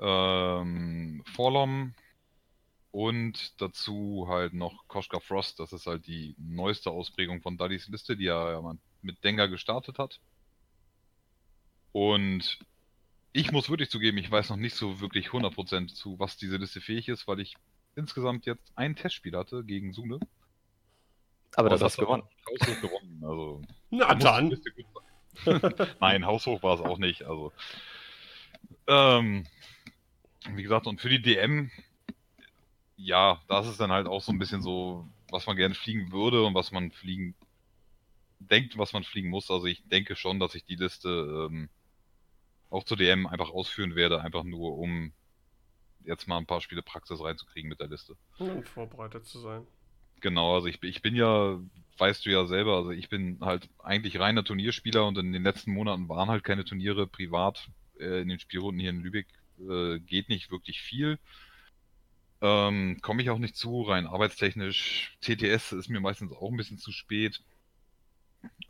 ähm, Forlom und dazu halt noch Koschka Frost. Das ist halt die neueste Ausprägung von Dullys Liste, die er ja mit Dengar gestartet hat. Und ich muss wirklich zugeben, ich weiß noch nicht so wirklich 100% zu, was diese Liste fähig ist, weil ich insgesamt jetzt ein Testspiel hatte gegen Sune. Aber das, das hast du gewonnen. Haushoch gewonnen. Also, Na dann. (laughs) Nein, haushoch war es auch nicht. Also, ähm, wie gesagt, und für die DM, ja, das ist dann halt auch so ein bisschen so, was man gerne fliegen würde und was man fliegen denkt, was man fliegen muss. Also ich denke schon, dass ich die Liste ähm, auch zur DM einfach ausführen werde, einfach nur um jetzt mal ein paar Spiele Praxis reinzukriegen mit der Liste. Um vorbereitet zu sein. Genau, also ich, ich bin ja, weißt du ja selber, also ich bin halt eigentlich reiner Turnierspieler und in den letzten Monaten waren halt keine Turniere privat äh, in den Spielrunden hier in Lübeck äh, geht nicht wirklich viel. Ähm, Komme ich auch nicht zu, rein arbeitstechnisch. TTS ist mir meistens auch ein bisschen zu spät.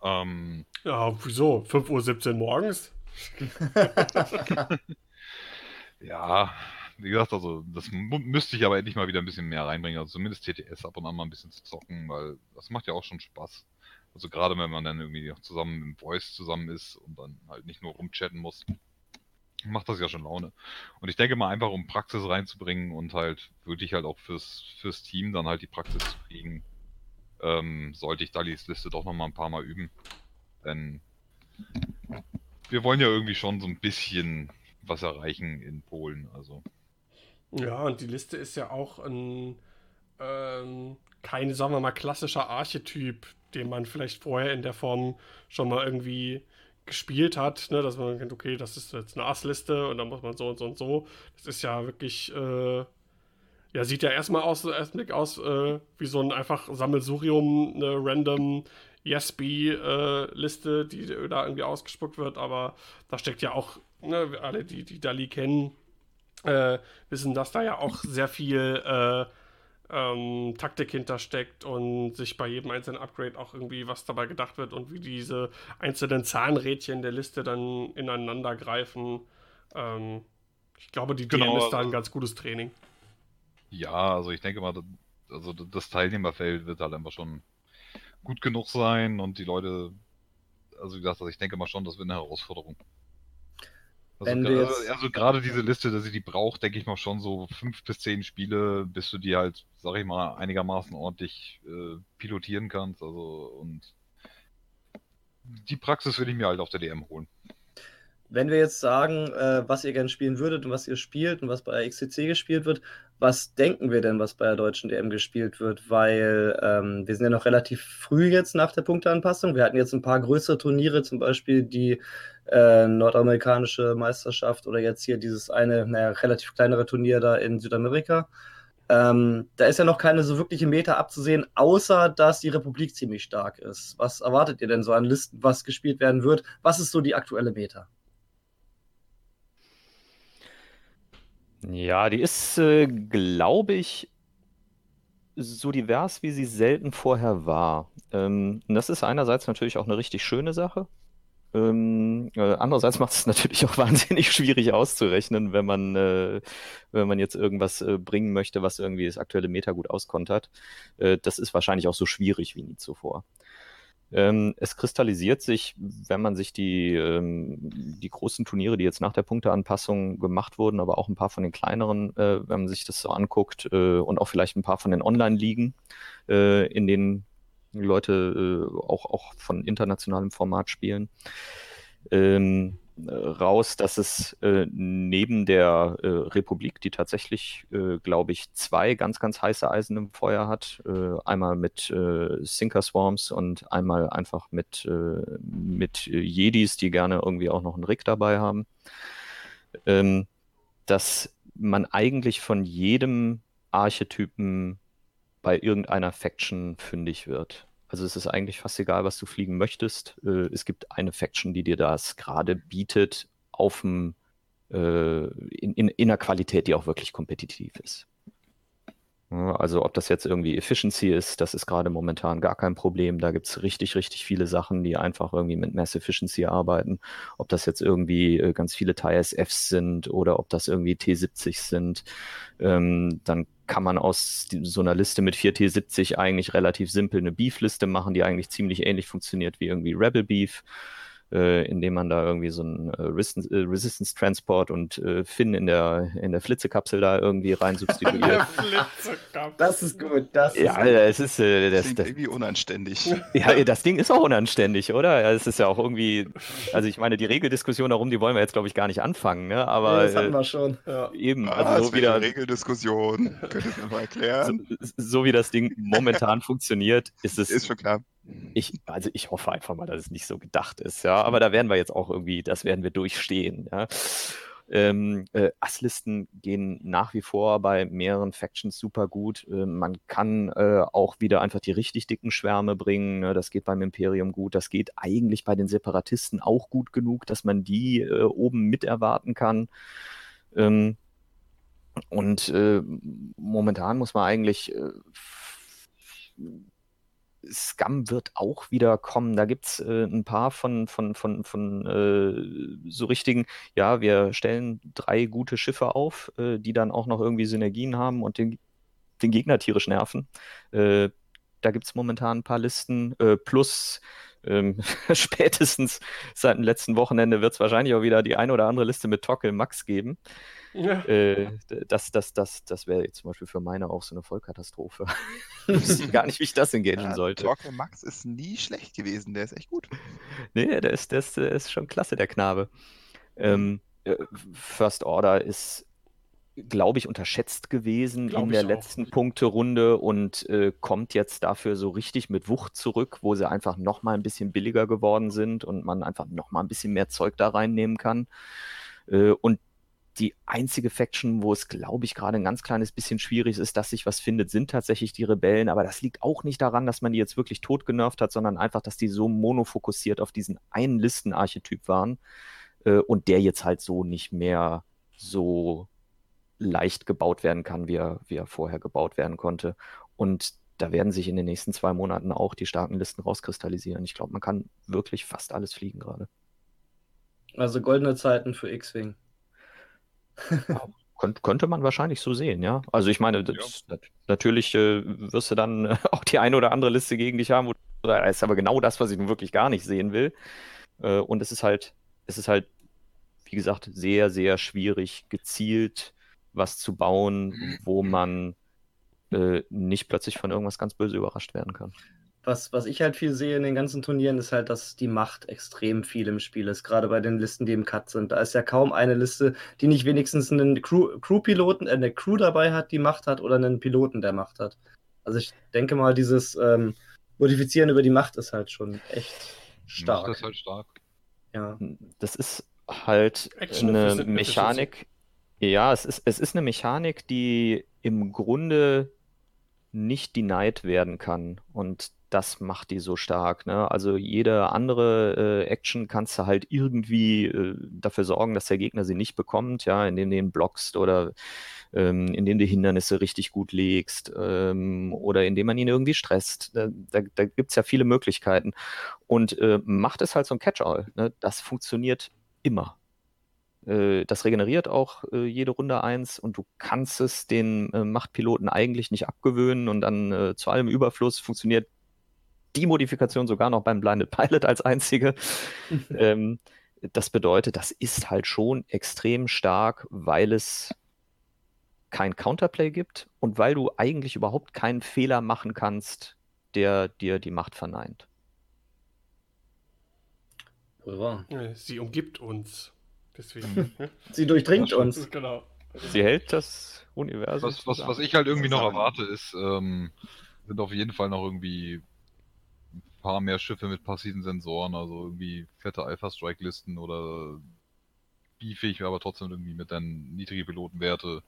Ähm, ja, wieso? 5.17 Uhr morgens? (laughs) (laughs) ja, wie gesagt, also das müsste ich aber endlich mal wieder ein bisschen mehr reinbringen. Also zumindest TTS ab und an mal ein bisschen zu zocken, weil das macht ja auch schon Spaß. Also gerade wenn man dann irgendwie zusammen im Voice zusammen ist und dann halt nicht nur rumchatten muss, macht das ja schon Laune. Und ich denke mal einfach, um Praxis reinzubringen und halt wirklich halt auch fürs, fürs Team dann halt die Praxis zu kriegen, ähm, sollte ich Dallis Liste doch nochmal ein paar Mal üben. Denn wir wollen ja irgendwie schon so ein bisschen was erreichen in Polen. Also. Ja, und die Liste ist ja auch ein ähm, kein, sagen wir mal, klassischer Archetyp, den man vielleicht vorher in der Form schon mal irgendwie gespielt hat, ne, dass man kennt, okay, das ist jetzt eine Assliste und dann muss man so und so und so. Das ist ja wirklich, äh, ja, sieht ja erstmal aus, erstmal aus äh, wie so ein einfach Sammelsurium, eine random Yes-B-Liste, äh, die da irgendwie ausgespuckt wird, aber da steckt ja auch, ne, alle, die, die Dali kennen, äh, wissen, dass da ja auch sehr viel äh, ähm, Taktik hintersteckt und sich bei jedem einzelnen Upgrade auch irgendwie was dabei gedacht wird und wie diese einzelnen Zahnrädchen der Liste dann ineinander greifen. Ähm, ich glaube, die genau, DM ist da ein ganz gutes Training. Ja, also ich denke mal, das, also das Teilnehmerfeld wird halt einfach schon gut genug sein und die Leute, also wie gesagt, also ich denke mal schon, das wird eine Herausforderung. Also, jetzt... also, gerade diese Liste, dass ich die brauche, denke ich mal schon so fünf bis zehn Spiele, bis du die halt, sag ich mal, einigermaßen ordentlich äh, pilotieren kannst. Also und die Praxis würde ich mir halt auf der DM holen. Wenn wir jetzt sagen, äh, was ihr gerne spielen würdet und was ihr spielt und was bei XCC gespielt wird, was denken wir denn, was bei der deutschen DM gespielt wird? Weil ähm, wir sind ja noch relativ früh jetzt nach der Punkteanpassung. Wir hatten jetzt ein paar größere Turniere, zum Beispiel die äh, nordamerikanische Meisterschaft oder jetzt hier dieses eine, naja, relativ kleinere Turnier da in Südamerika. Ähm, da ist ja noch keine so wirkliche Meta abzusehen, außer dass die Republik ziemlich stark ist. Was erwartet ihr denn so an Listen, was gespielt werden wird? Was ist so die aktuelle Meta? Ja, die ist, äh, glaube ich, so divers, wie sie selten vorher war. Ähm, und das ist einerseits natürlich auch eine richtig schöne Sache. Ähm, äh, andererseits macht es (laughs) natürlich auch wahnsinnig schwierig auszurechnen, wenn man, äh, wenn man jetzt irgendwas äh, bringen möchte, was irgendwie das aktuelle Meta gut auskontert. Äh, das ist wahrscheinlich auch so schwierig wie nie zuvor. Ähm, es kristallisiert sich, wenn man sich die, ähm, die großen Turniere, die jetzt nach der Punkteanpassung gemacht wurden, aber auch ein paar von den kleineren, äh, wenn man sich das so anguckt äh, und auch vielleicht ein paar von den Online-Ligen, äh, in denen Leute äh, auch, auch von internationalem Format spielen, ähm, raus, dass es äh, neben der äh, Republik, die tatsächlich, äh, glaube ich, zwei ganz, ganz heiße Eisen im Feuer hat, äh, einmal mit äh, Sinker Swarms und einmal einfach mit, äh, mit Jedis, die gerne irgendwie auch noch einen Rig dabei haben, ähm, dass man eigentlich von jedem Archetypen bei irgendeiner Faction fündig wird. Also es ist eigentlich fast egal, was du fliegen möchtest. Äh, es gibt eine Faction, die dir das gerade bietet, auf dem, äh, in, in, in einer Qualität, die auch wirklich kompetitiv ist. Also ob das jetzt irgendwie Efficiency ist, das ist gerade momentan gar kein Problem. Da gibt es richtig, richtig viele Sachen, die einfach irgendwie mit Mass Efficiency arbeiten. Ob das jetzt irgendwie äh, ganz viele TISFs sind oder ob das irgendwie T70 sind, ähm, dann kann man aus so einer Liste mit 4 T70 eigentlich relativ simpel eine Beef-Liste machen, die eigentlich ziemlich ähnlich funktioniert wie irgendwie Rebel Beef äh, indem man da irgendwie so einen äh, Resistance, äh, Resistance Transport und äh, Finn in der, in der Flitzekapsel da irgendwie rein substituiert. das ist gut. Das ja, ist gut. es ist äh, das, das, irgendwie unanständig. Ja, das Ding ist auch unanständig, oder? Ja, es ist ja auch irgendwie, also ich meine, die Regeldiskussion darum, die wollen wir jetzt, glaube ich, gar nicht anfangen, ne? Aber nee, das hatten wir schon. Ja. Eben, also ah, so wieder Regeldiskussion. Könnt ihr mir mal erklären? So, so, wie das Ding momentan funktioniert, ist es. Ist schon klar. Ich, also ich hoffe einfach mal, dass es nicht so gedacht ist, ja. Aber da werden wir jetzt auch irgendwie, das werden wir durchstehen, ja. Ähm, äh, Asslisten gehen nach wie vor bei mehreren Factions super gut. Äh, man kann äh, auch wieder einfach die richtig dicken Schwärme bringen. Ne? Das geht beim Imperium gut. Das geht eigentlich bei den Separatisten auch gut genug, dass man die äh, oben mit erwarten kann. Ähm, und äh, momentan muss man eigentlich äh, Scum wird auch wieder kommen. Da gibt es äh, ein paar von, von, von, von äh, so richtigen, ja, wir stellen drei gute Schiffe auf, äh, die dann auch noch irgendwie Synergien haben und den, den Gegner tierisch nerven. Äh, da gibt es momentan ein paar Listen, äh, plus ähm, (laughs) spätestens seit dem letzten Wochenende wird es wahrscheinlich auch wieder die eine oder andere Liste mit Tockel Max geben. Ja. Äh, das das, das, das wäre jetzt zum Beispiel für meine auch so eine Vollkatastrophe. (laughs) ich wüsste gar nicht, wie ich das engagieren ja, sollte. Tockel Max ist nie schlecht gewesen, der ist echt gut. Nee, der ist, der ist, der ist schon klasse, der Knabe. Ähm, äh, First Order ist glaube ich, unterschätzt gewesen glaub in der letzten auch. Punkterunde und äh, kommt jetzt dafür so richtig mit Wucht zurück, wo sie einfach noch mal ein bisschen billiger geworden sind und man einfach noch mal ein bisschen mehr Zeug da reinnehmen kann. Äh, und die einzige Faction, wo es, glaube ich, gerade ein ganz kleines bisschen schwierig ist, dass sich was findet, sind tatsächlich die Rebellen. Aber das liegt auch nicht daran, dass man die jetzt wirklich tot genervt hat, sondern einfach, dass die so monofokussiert auf diesen einen Listenarchetyp waren äh, und der jetzt halt so nicht mehr so leicht gebaut werden kann, wie er, wie er vorher gebaut werden konnte. Und da werden sich in den nächsten zwei Monaten auch die starken Listen rauskristallisieren. Ich glaube, man kann wirklich fast alles fliegen gerade. Also goldene Zeiten für X-Wing. ja, könnte, könnte man wahrscheinlich so sehen, ja. Also ich meine, das, ja. natürlich äh, wirst du dann äh, (laughs) auch die eine oder andere Liste gegen dich haben, wo, das ist aber genau das, was ich nun wirklich gar nicht sehen will. Äh, und es ist halt, es ist halt, wie gesagt, sehr, sehr schwierig, gezielt was zu bauen, wo (clears throat) man äh, nicht plötzlich von irgendwas ganz böse überrascht werden kann. Was, was ich halt viel sehe in den ganzen Turnieren, ist halt, dass die Macht extrem viel im Spiel ist, gerade bei den Listen, die im Cut sind. Da ist ja kaum eine Liste, die nicht wenigstens einen Crew-Piloten, äh, eine Crew dabei hat, die Macht hat, oder einen Piloten, der Macht hat. Also ich denke mal, dieses ähm, Modifizieren über die Macht ist halt schon echt stark. Macht ist halt stark. Ja. Das ist halt Action eine Mechanik, ja, es ist, es ist eine Mechanik, die im Grunde nicht denied werden kann. Und das macht die so stark. Ne? Also jede andere äh, Action kannst du halt irgendwie äh, dafür sorgen, dass der Gegner sie nicht bekommt, ja, indem du ihn blockst oder ähm, indem du Hindernisse richtig gut legst ähm, oder indem man ihn irgendwie stresst. Da, da, da gibt es ja viele Möglichkeiten. Und äh, macht es halt so ein Catch-all. Ne? Das funktioniert immer. Äh, das regeneriert auch äh, jede Runde eins und du kannst es den äh, Machtpiloten eigentlich nicht abgewöhnen und dann äh, zu allem Überfluss funktioniert die Modifikation sogar noch beim Blinded Pilot als einzige. (laughs) ähm, das bedeutet, das ist halt schon extrem stark, weil es kein Counterplay gibt und weil du eigentlich überhaupt keinen Fehler machen kannst, der dir die Macht verneint. Sie umgibt uns. Deswegen. (laughs) Sie durchdringt uns. Genau. Sie hält das Universum. Was, was, was ich halt irgendwie noch erwarte, ist, ähm, sind auf jeden Fall noch irgendwie ein paar mehr Schiffe mit passiven Sensoren, also irgendwie fette Alpha-Strike-Listen oder beefig, aber trotzdem irgendwie mit dann niedrige Pilotenwerte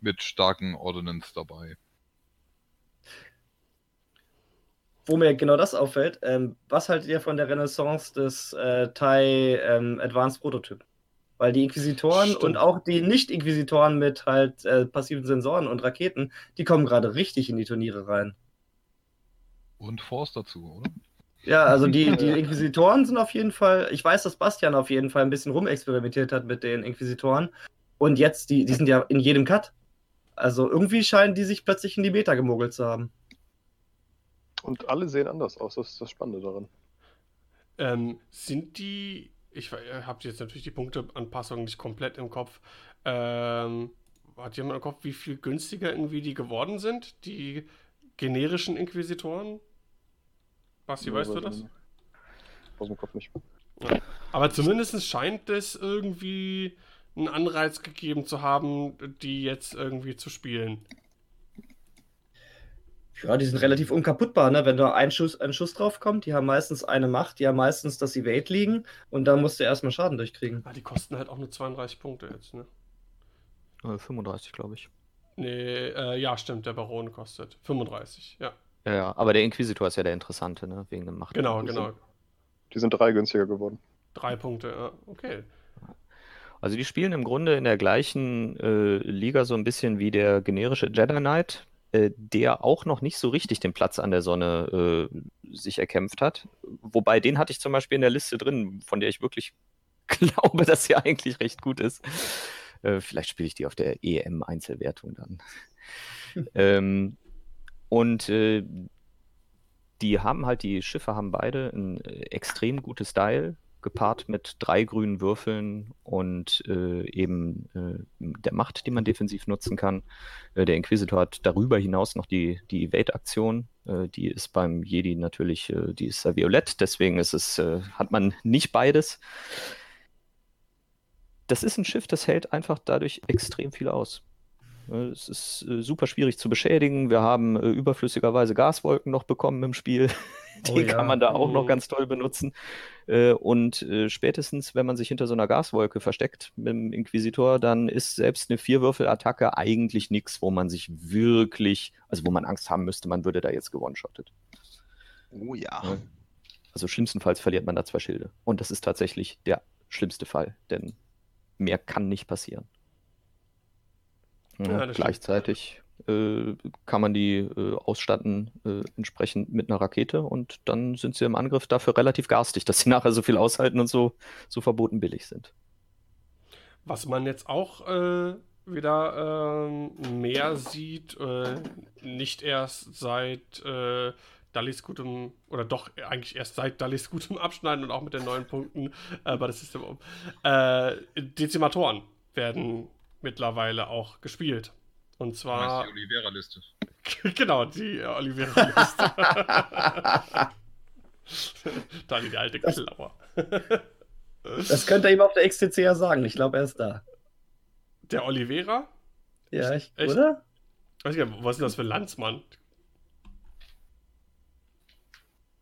mit starken Ordnance dabei. Wo mir genau das auffällt, ähm, was haltet ihr von der Renaissance des äh, Thai ähm, Advanced Prototyp? Weil die Inquisitoren Stimmt. und auch die Nicht-Inquisitoren mit halt äh, passiven Sensoren und Raketen, die kommen gerade richtig in die Turniere rein. Und Force dazu, oder? Ja, also die, (laughs) die Inquisitoren sind auf jeden Fall, ich weiß, dass Bastian auf jeden Fall ein bisschen rumexperimentiert hat mit den Inquisitoren. Und jetzt, die, die sind ja in jedem Cut. Also irgendwie scheinen die sich plötzlich in die Beta gemogelt zu haben. Und alle sehen anders aus, das ist das Spannende daran. Ähm, sind die ich äh, habe jetzt natürlich die Punkteanpassung nicht komplett im Kopf. Ähm, hat jemand im Kopf, wie viel günstiger irgendwie die geworden sind? Die generischen Inquisitoren? Basti, ja, weißt du das? Aus dem Kopf nicht. Ja. Aber zumindest scheint es irgendwie einen Anreiz gegeben zu haben, die jetzt irgendwie zu spielen. Ja, die sind relativ unkaputtbar, ne? Wenn da ein Schuss, ein Schuss drauf kommt, die haben meistens eine Macht, die haben meistens das Evade liegen und da musst du erstmal Schaden durchkriegen. Ah, die kosten halt auch nur 32 Punkte jetzt, ne? 35, glaube ich. Nee, äh, ja, stimmt, der Baron kostet 35, ja. Ja, ja, aber der Inquisitor ist ja der Interessante, ne? Wegen dem Macht. Genau, genau. Die sind drei günstiger geworden. Drei Punkte, ja, okay. Also die spielen im Grunde in der gleichen äh, Liga so ein bisschen wie der generische Jedi Knight, äh, der auch noch nicht so richtig den Platz an der Sonne äh, sich erkämpft hat. Wobei den hatte ich zum Beispiel in der Liste drin, von der ich wirklich (laughs) glaube, dass sie eigentlich recht gut ist. Äh, vielleicht spiele ich die auf der EM-Einzelwertung dann. (laughs) ähm, und äh, die haben halt, die Schiffe haben beide ein äh, extrem gutes Style, gepaart mit drei grünen Würfeln und äh, eben äh, der Macht, die man defensiv nutzen kann. Äh, der Inquisitor hat darüber hinaus noch die, die Evade-Aktion. Äh, die ist beim Jedi natürlich, äh, die ist violett, deswegen ist es, hat man nicht beides. Das ist ein Schiff, das hält einfach dadurch extrem viel aus. Es ist super schwierig zu beschädigen. Wir haben überflüssigerweise Gaswolken noch bekommen im Spiel. (laughs) Die oh, ja. kann man da auch noch mhm. ganz toll benutzen. Äh, und äh, spätestens, wenn man sich hinter so einer Gaswolke versteckt mit dem Inquisitor, dann ist selbst eine Vierwürfel-Attacke eigentlich nichts, wo man sich wirklich, also wo man Angst haben müsste, man würde da jetzt gewone-shottet. Oh ja. Also schlimmstenfalls verliert man da zwei Schilde. Und das ist tatsächlich der schlimmste Fall, denn mehr kann nicht passieren. Ja, gleichzeitig kann man die äh, ausstatten äh, entsprechend mit einer Rakete und dann sind sie im Angriff dafür relativ garstig, (laughs) dass sie nachher so viel aushalten und so, so verboten billig sind. Was man jetzt auch äh, wieder ähm, mehr sieht, äh, nicht erst seit äh, Dallis gutem, oder doch eigentlich erst seit Dallis gutem Abschneiden und auch mit den neuen Punkten äh, bei der System um. Äh, Dezimatoren werden mittlerweile auch gespielt. Und zwar. Die Olivera-Liste. (laughs) genau, die Olivera-Liste. (laughs) da die alte Klauer. das könnte er ihm auf der XTC ja sagen. Ich glaube, er ist da. Der Olivera? Ja, ich, Echt? oder? Weiß ich was ist das für ein Landsmann?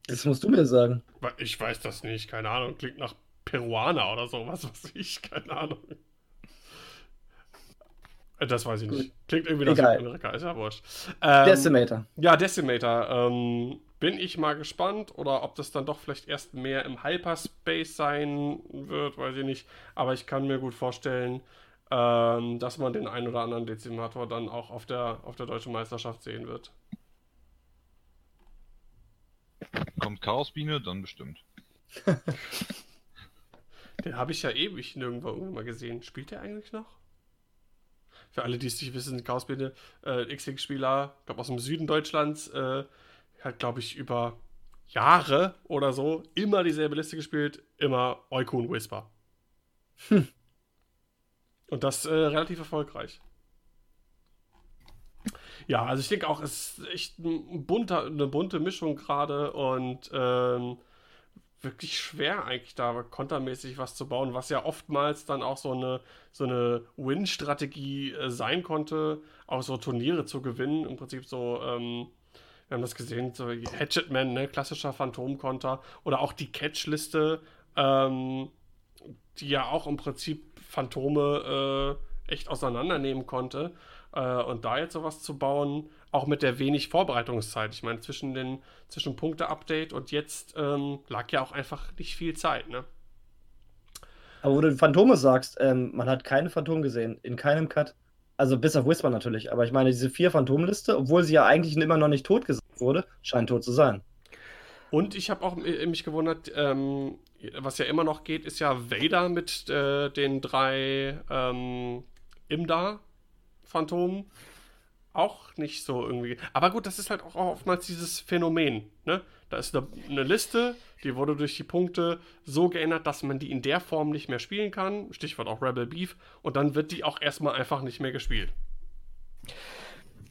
Das musst du mir sagen. Ich weiß das nicht, keine Ahnung. Klingt nach Peruaner oder so, was weiß ich, keine Ahnung. Äh, das weiß ich nicht. Klingt irgendwie nach Südamerika, ist ja wurscht. Ähm, Decimator. Ja, Decimator. Ähm, bin ich mal gespannt oder ob das dann doch vielleicht erst mehr im Hyperspace sein wird, weiß ich nicht. Aber ich kann mir gut vorstellen, ähm, dass man den einen oder anderen Dezimator dann auch auf der, auf der deutschen Meisterschaft sehen wird. Kommt Chaosbiene, dann bestimmt. (laughs) den habe ich ja ewig nirgendwo irgendwann mal gesehen. Spielt der eigentlich noch? Für alle, die es nicht wissen, Chaosbinde, äh, X-Wing-Spieler, glaube aus dem Süden Deutschlands, äh, hat, glaube ich, über Jahre oder so immer dieselbe Liste gespielt, immer Oikun Whisper. Hm. Und das äh, relativ erfolgreich. Ja, also ich denke auch, es ist echt ein bunter, eine bunte Mischung gerade und ähm, wirklich schwer, eigentlich da kontermäßig was zu bauen, was ja oftmals dann auch so eine, so eine Win-Strategie äh, sein konnte, auch so Turniere zu gewinnen. Im Prinzip so, ähm, wir haben das gesehen, so Hatchetman, ne, klassischer Phantomkonter oder auch die Catch-Liste, ähm, die ja auch im Prinzip Phantome äh, echt auseinandernehmen konnte. Äh, und da jetzt sowas zu bauen, auch mit der wenig Vorbereitungszeit. Ich meine, zwischen den zwischen Punkte-Update und jetzt ähm, lag ja auch einfach nicht viel Zeit, ne? Aber wo du Phantome sagst, ähm, man hat keine Phantom gesehen, in keinem Cut. Also bis auf Whisper natürlich. Aber ich meine, diese vier Phantomliste, obwohl sie ja eigentlich immer noch nicht tot gesagt wurde, scheint tot zu sein. Und ich habe auch mich gewundert, ähm, was ja immer noch geht, ist ja Vader mit äh, den drei ähm, Imda-Phantomen auch nicht so irgendwie. Aber gut, das ist halt auch oftmals dieses Phänomen. Ne? Da ist eine, eine, Liste, die wurde durch die Punkte so geändert, dass man die in der Form nicht mehr spielen kann. Stichwort auch Rebel Beef. Und dann wird die auch erstmal einfach nicht mehr gespielt.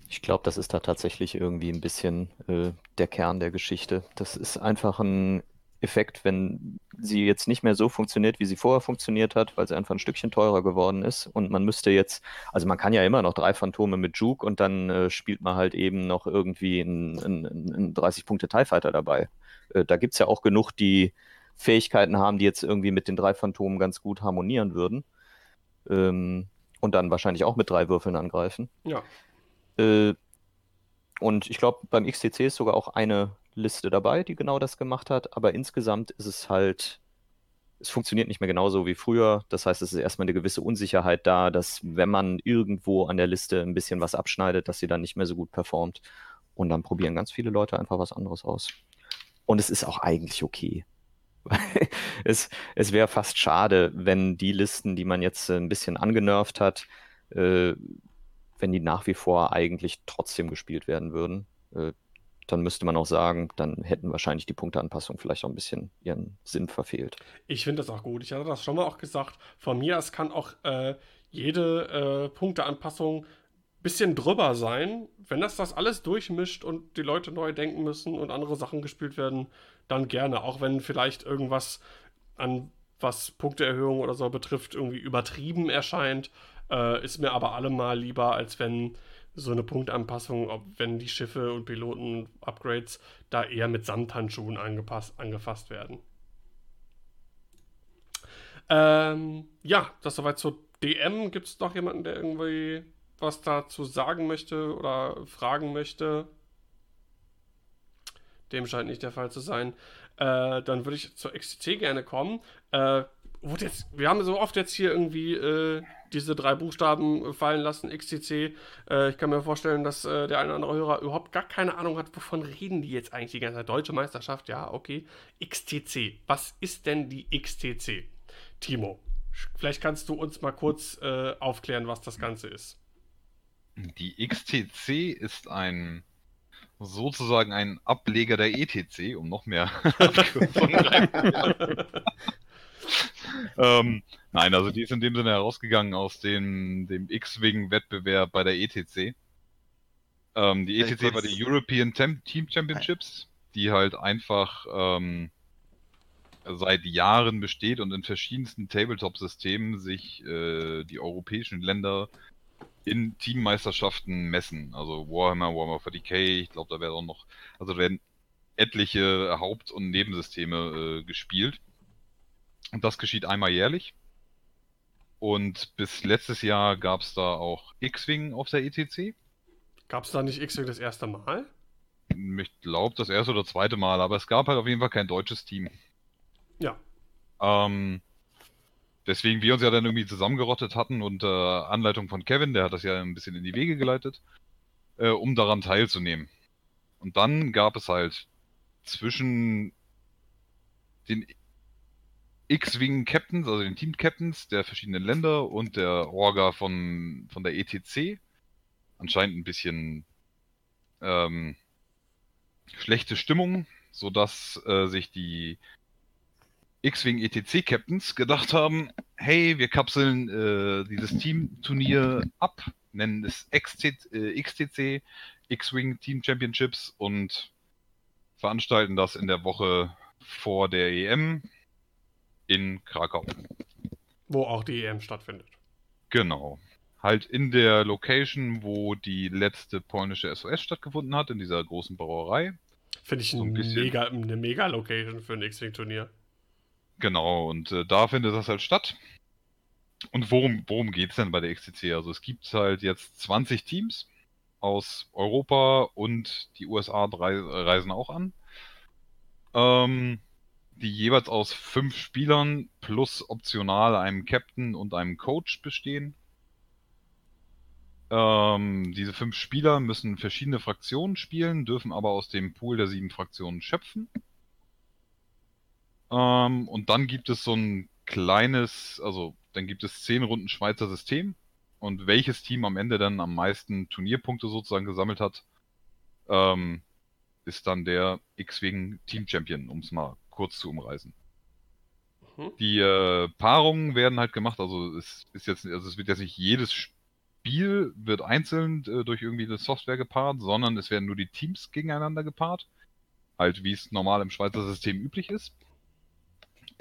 Ich glaube, das ist da tatsächlich irgendwie ein bisschen äh, der Kern der Geschichte. Das ist einfach ein Effekt, wenn sie jetzt nicht mehr so funktioniert, wie sie vorher funktioniert hat, weil sie einfach ein Stückchen teurer geworden ist. Und man müsste jetzt, also man kann ja immer noch drei Phantome mit Juke und dann äh, spielt man halt eben noch irgendwie einen, einen 30-Punkte-TIE Fighter dabei. Äh, da gibt es ja auch genug, die Fähigkeiten haben, die jetzt irgendwie mit den drei Phantomen ganz gut harmonieren würden. Ähm, und dann wahrscheinlich auch mit drei Würfeln angreifen. Ja. Äh, und ich glaube, beim XTC ist sogar auch eine Liste dabei, die genau das gemacht hat, aber insgesamt ist es halt, es funktioniert nicht mehr genauso wie früher. Das heißt, es ist erstmal eine gewisse Unsicherheit da, dass wenn man irgendwo an der Liste ein bisschen was abschneidet, dass sie dann nicht mehr so gut performt. Und dann probieren ganz viele Leute einfach was anderes aus. Und es ist auch eigentlich okay. (laughs) es es wäre fast schade, wenn die Listen, die man jetzt ein bisschen angenervt hat, äh, wenn die nach wie vor eigentlich trotzdem gespielt werden würden. Äh, dann müsste man auch sagen, dann hätten wahrscheinlich die Punkteanpassungen vielleicht auch ein bisschen ihren Sinn verfehlt. Ich finde das auch gut. Ich hatte das schon mal auch gesagt. Von mir, es kann auch äh, jede äh, Punkteanpassung ein bisschen drüber sein. Wenn das das alles durchmischt und die Leute neu denken müssen und andere Sachen gespielt werden, dann gerne. Auch wenn vielleicht irgendwas an was Punkteerhöhung oder so betrifft, irgendwie übertrieben erscheint, äh, ist mir aber allemal lieber, als wenn so eine Punktanpassung, ob wenn die Schiffe und Piloten Upgrades da eher mit Samthandschuhen angepasst, angefasst werden. Ähm, ja, das soweit zur DM. Gibt es noch jemanden, der irgendwie was dazu sagen möchte oder fragen möchte? Dem scheint nicht der Fall zu sein. Äh, dann würde ich zur XTC gerne kommen. Äh, jetzt, wir haben so oft jetzt hier irgendwie äh, diese drei Buchstaben fallen lassen, XTC. Äh, ich kann mir vorstellen, dass äh, der eine oder andere Hörer überhaupt gar keine Ahnung hat, wovon reden die jetzt eigentlich die ganze Zeit. Deutsche Meisterschaft, ja, okay. XTC. Was ist denn die XTC? Timo, vielleicht kannst du uns mal kurz äh, aufklären, was das Ganze ist. Die XTC ist ein sozusagen ein Ableger der ETC, um noch mehr (laughs) (laughs) ähm, nein, also die ist in dem Sinne herausgegangen aus dem, dem X-Wing-Wettbewerb bei der ETC. Ähm, die ETC war die European Tem Team Championships, die halt einfach ähm, seit Jahren besteht und in verschiedensten Tabletop-Systemen sich äh, die europäischen Länder in Teammeisterschaften messen. Also Warhammer, Warhammer 40k, ich glaube, da werden auch noch, also da werden etliche Haupt- und Nebensysteme äh, gespielt. Und das geschieht einmal jährlich. Und bis letztes Jahr gab es da auch X-Wing auf der ETC. Gab es da nicht X-Wing das erste Mal? Ich glaube, das erste oder zweite Mal, aber es gab halt auf jeden Fall kein deutsches Team. Ja. Ähm, deswegen wir uns ja dann irgendwie zusammengerottet hatten unter Anleitung von Kevin, der hat das ja ein bisschen in die Wege geleitet, äh, um daran teilzunehmen. Und dann gab es halt zwischen den X-Wing Captains, also den Team Captains der verschiedenen Länder und der Orga von, von der ETC. Anscheinend ein bisschen ähm, schlechte Stimmung, sodass äh, sich die X-Wing ETC Captains gedacht haben, hey, wir kapseln äh, dieses Team-Turnier ab, nennen es XT, äh, XTC, X-Wing Team Championships und veranstalten das in der Woche vor der EM in Krakau. Wo auch die EM stattfindet. Genau. Halt in der Location, wo die letzte polnische SOS stattgefunden hat, in dieser großen Brauerei. Finde ich so ein mega, eine mega Location für ein X-Wing-Turnier. Genau, und äh, da findet das halt statt. Und worum, worum geht es denn bei der XTC? Also es gibt halt jetzt 20 Teams aus Europa und die USA reisen auch an. Ähm, die jeweils aus fünf Spielern plus optional einem Captain und einem Coach bestehen. Ähm, diese fünf Spieler müssen verschiedene Fraktionen spielen, dürfen aber aus dem Pool der sieben Fraktionen schöpfen. Ähm, und dann gibt es so ein kleines, also dann gibt es zehn Runden Schweizer System. Und welches Team am Ende dann am meisten Turnierpunkte sozusagen gesammelt hat, ähm, ist dann der X-Wing Team Champion, um es mal kurz zu umreißen. Mhm. Die äh, Paarungen werden halt gemacht, also es ist jetzt, also es wird jetzt nicht jedes Spiel wird einzeln äh, durch irgendwie eine Software gepaart, sondern es werden nur die Teams gegeneinander gepaart. Halt wie es normal im Schweizer System üblich ist.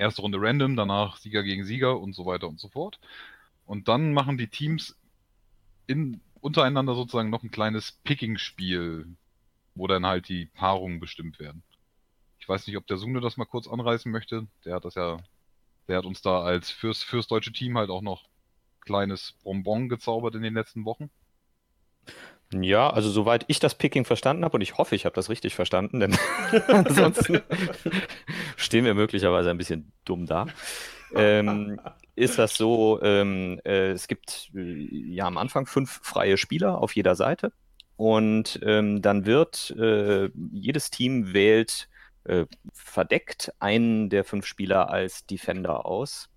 Erste Runde random, danach Sieger gegen Sieger und so weiter und so fort. Und dann machen die Teams in, untereinander sozusagen noch ein kleines Picking-Spiel, wo dann halt die Paarungen bestimmt werden. Ich weiß nicht, ob der Sune das mal kurz anreißen möchte. Der hat das ja, der hat uns da als fürs, fürs deutsche Team halt auch noch kleines Bonbon gezaubert in den letzten Wochen. Ja, also soweit ich das Picking verstanden habe, und ich hoffe, ich habe das richtig verstanden, denn (laughs) ansonsten stehen wir möglicherweise ein bisschen dumm da. Ähm, ist das so, ähm, äh, es gibt äh, ja am Anfang fünf freie Spieler auf jeder Seite und ähm, dann wird äh, jedes Team wählt äh, verdeckt einen der fünf Spieler als Defender aus.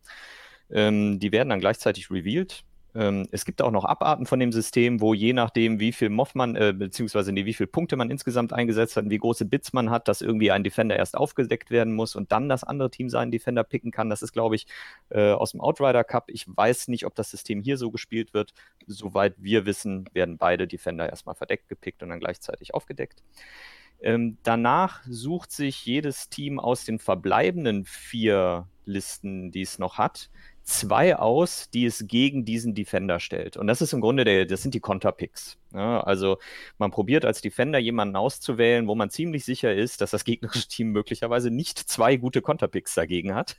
Ähm, die werden dann gleichzeitig revealed. Ähm, es gibt auch noch Abarten von dem System, wo je nachdem, wie viel Moff man, äh, beziehungsweise nee, wie viele Punkte man insgesamt eingesetzt hat und wie große Bits man hat, dass irgendwie ein Defender erst aufgedeckt werden muss und dann das andere Team seinen Defender picken kann. Das ist, glaube ich, äh, aus dem Outrider Cup. Ich weiß nicht, ob das System hier so gespielt wird. Soweit wir wissen, werden beide Defender erstmal verdeckt gepickt und dann gleichzeitig aufgedeckt. Ähm, danach sucht sich jedes Team aus den verbleibenden vier Listen, die es noch hat, zwei aus, die es gegen diesen Defender stellt. Und das ist im Grunde der, das sind die Konterpicks. Ja, also man probiert als Defender jemanden auszuwählen, wo man ziemlich sicher ist, dass das gegnerische Team möglicherweise nicht zwei gute Konterpicks dagegen hat.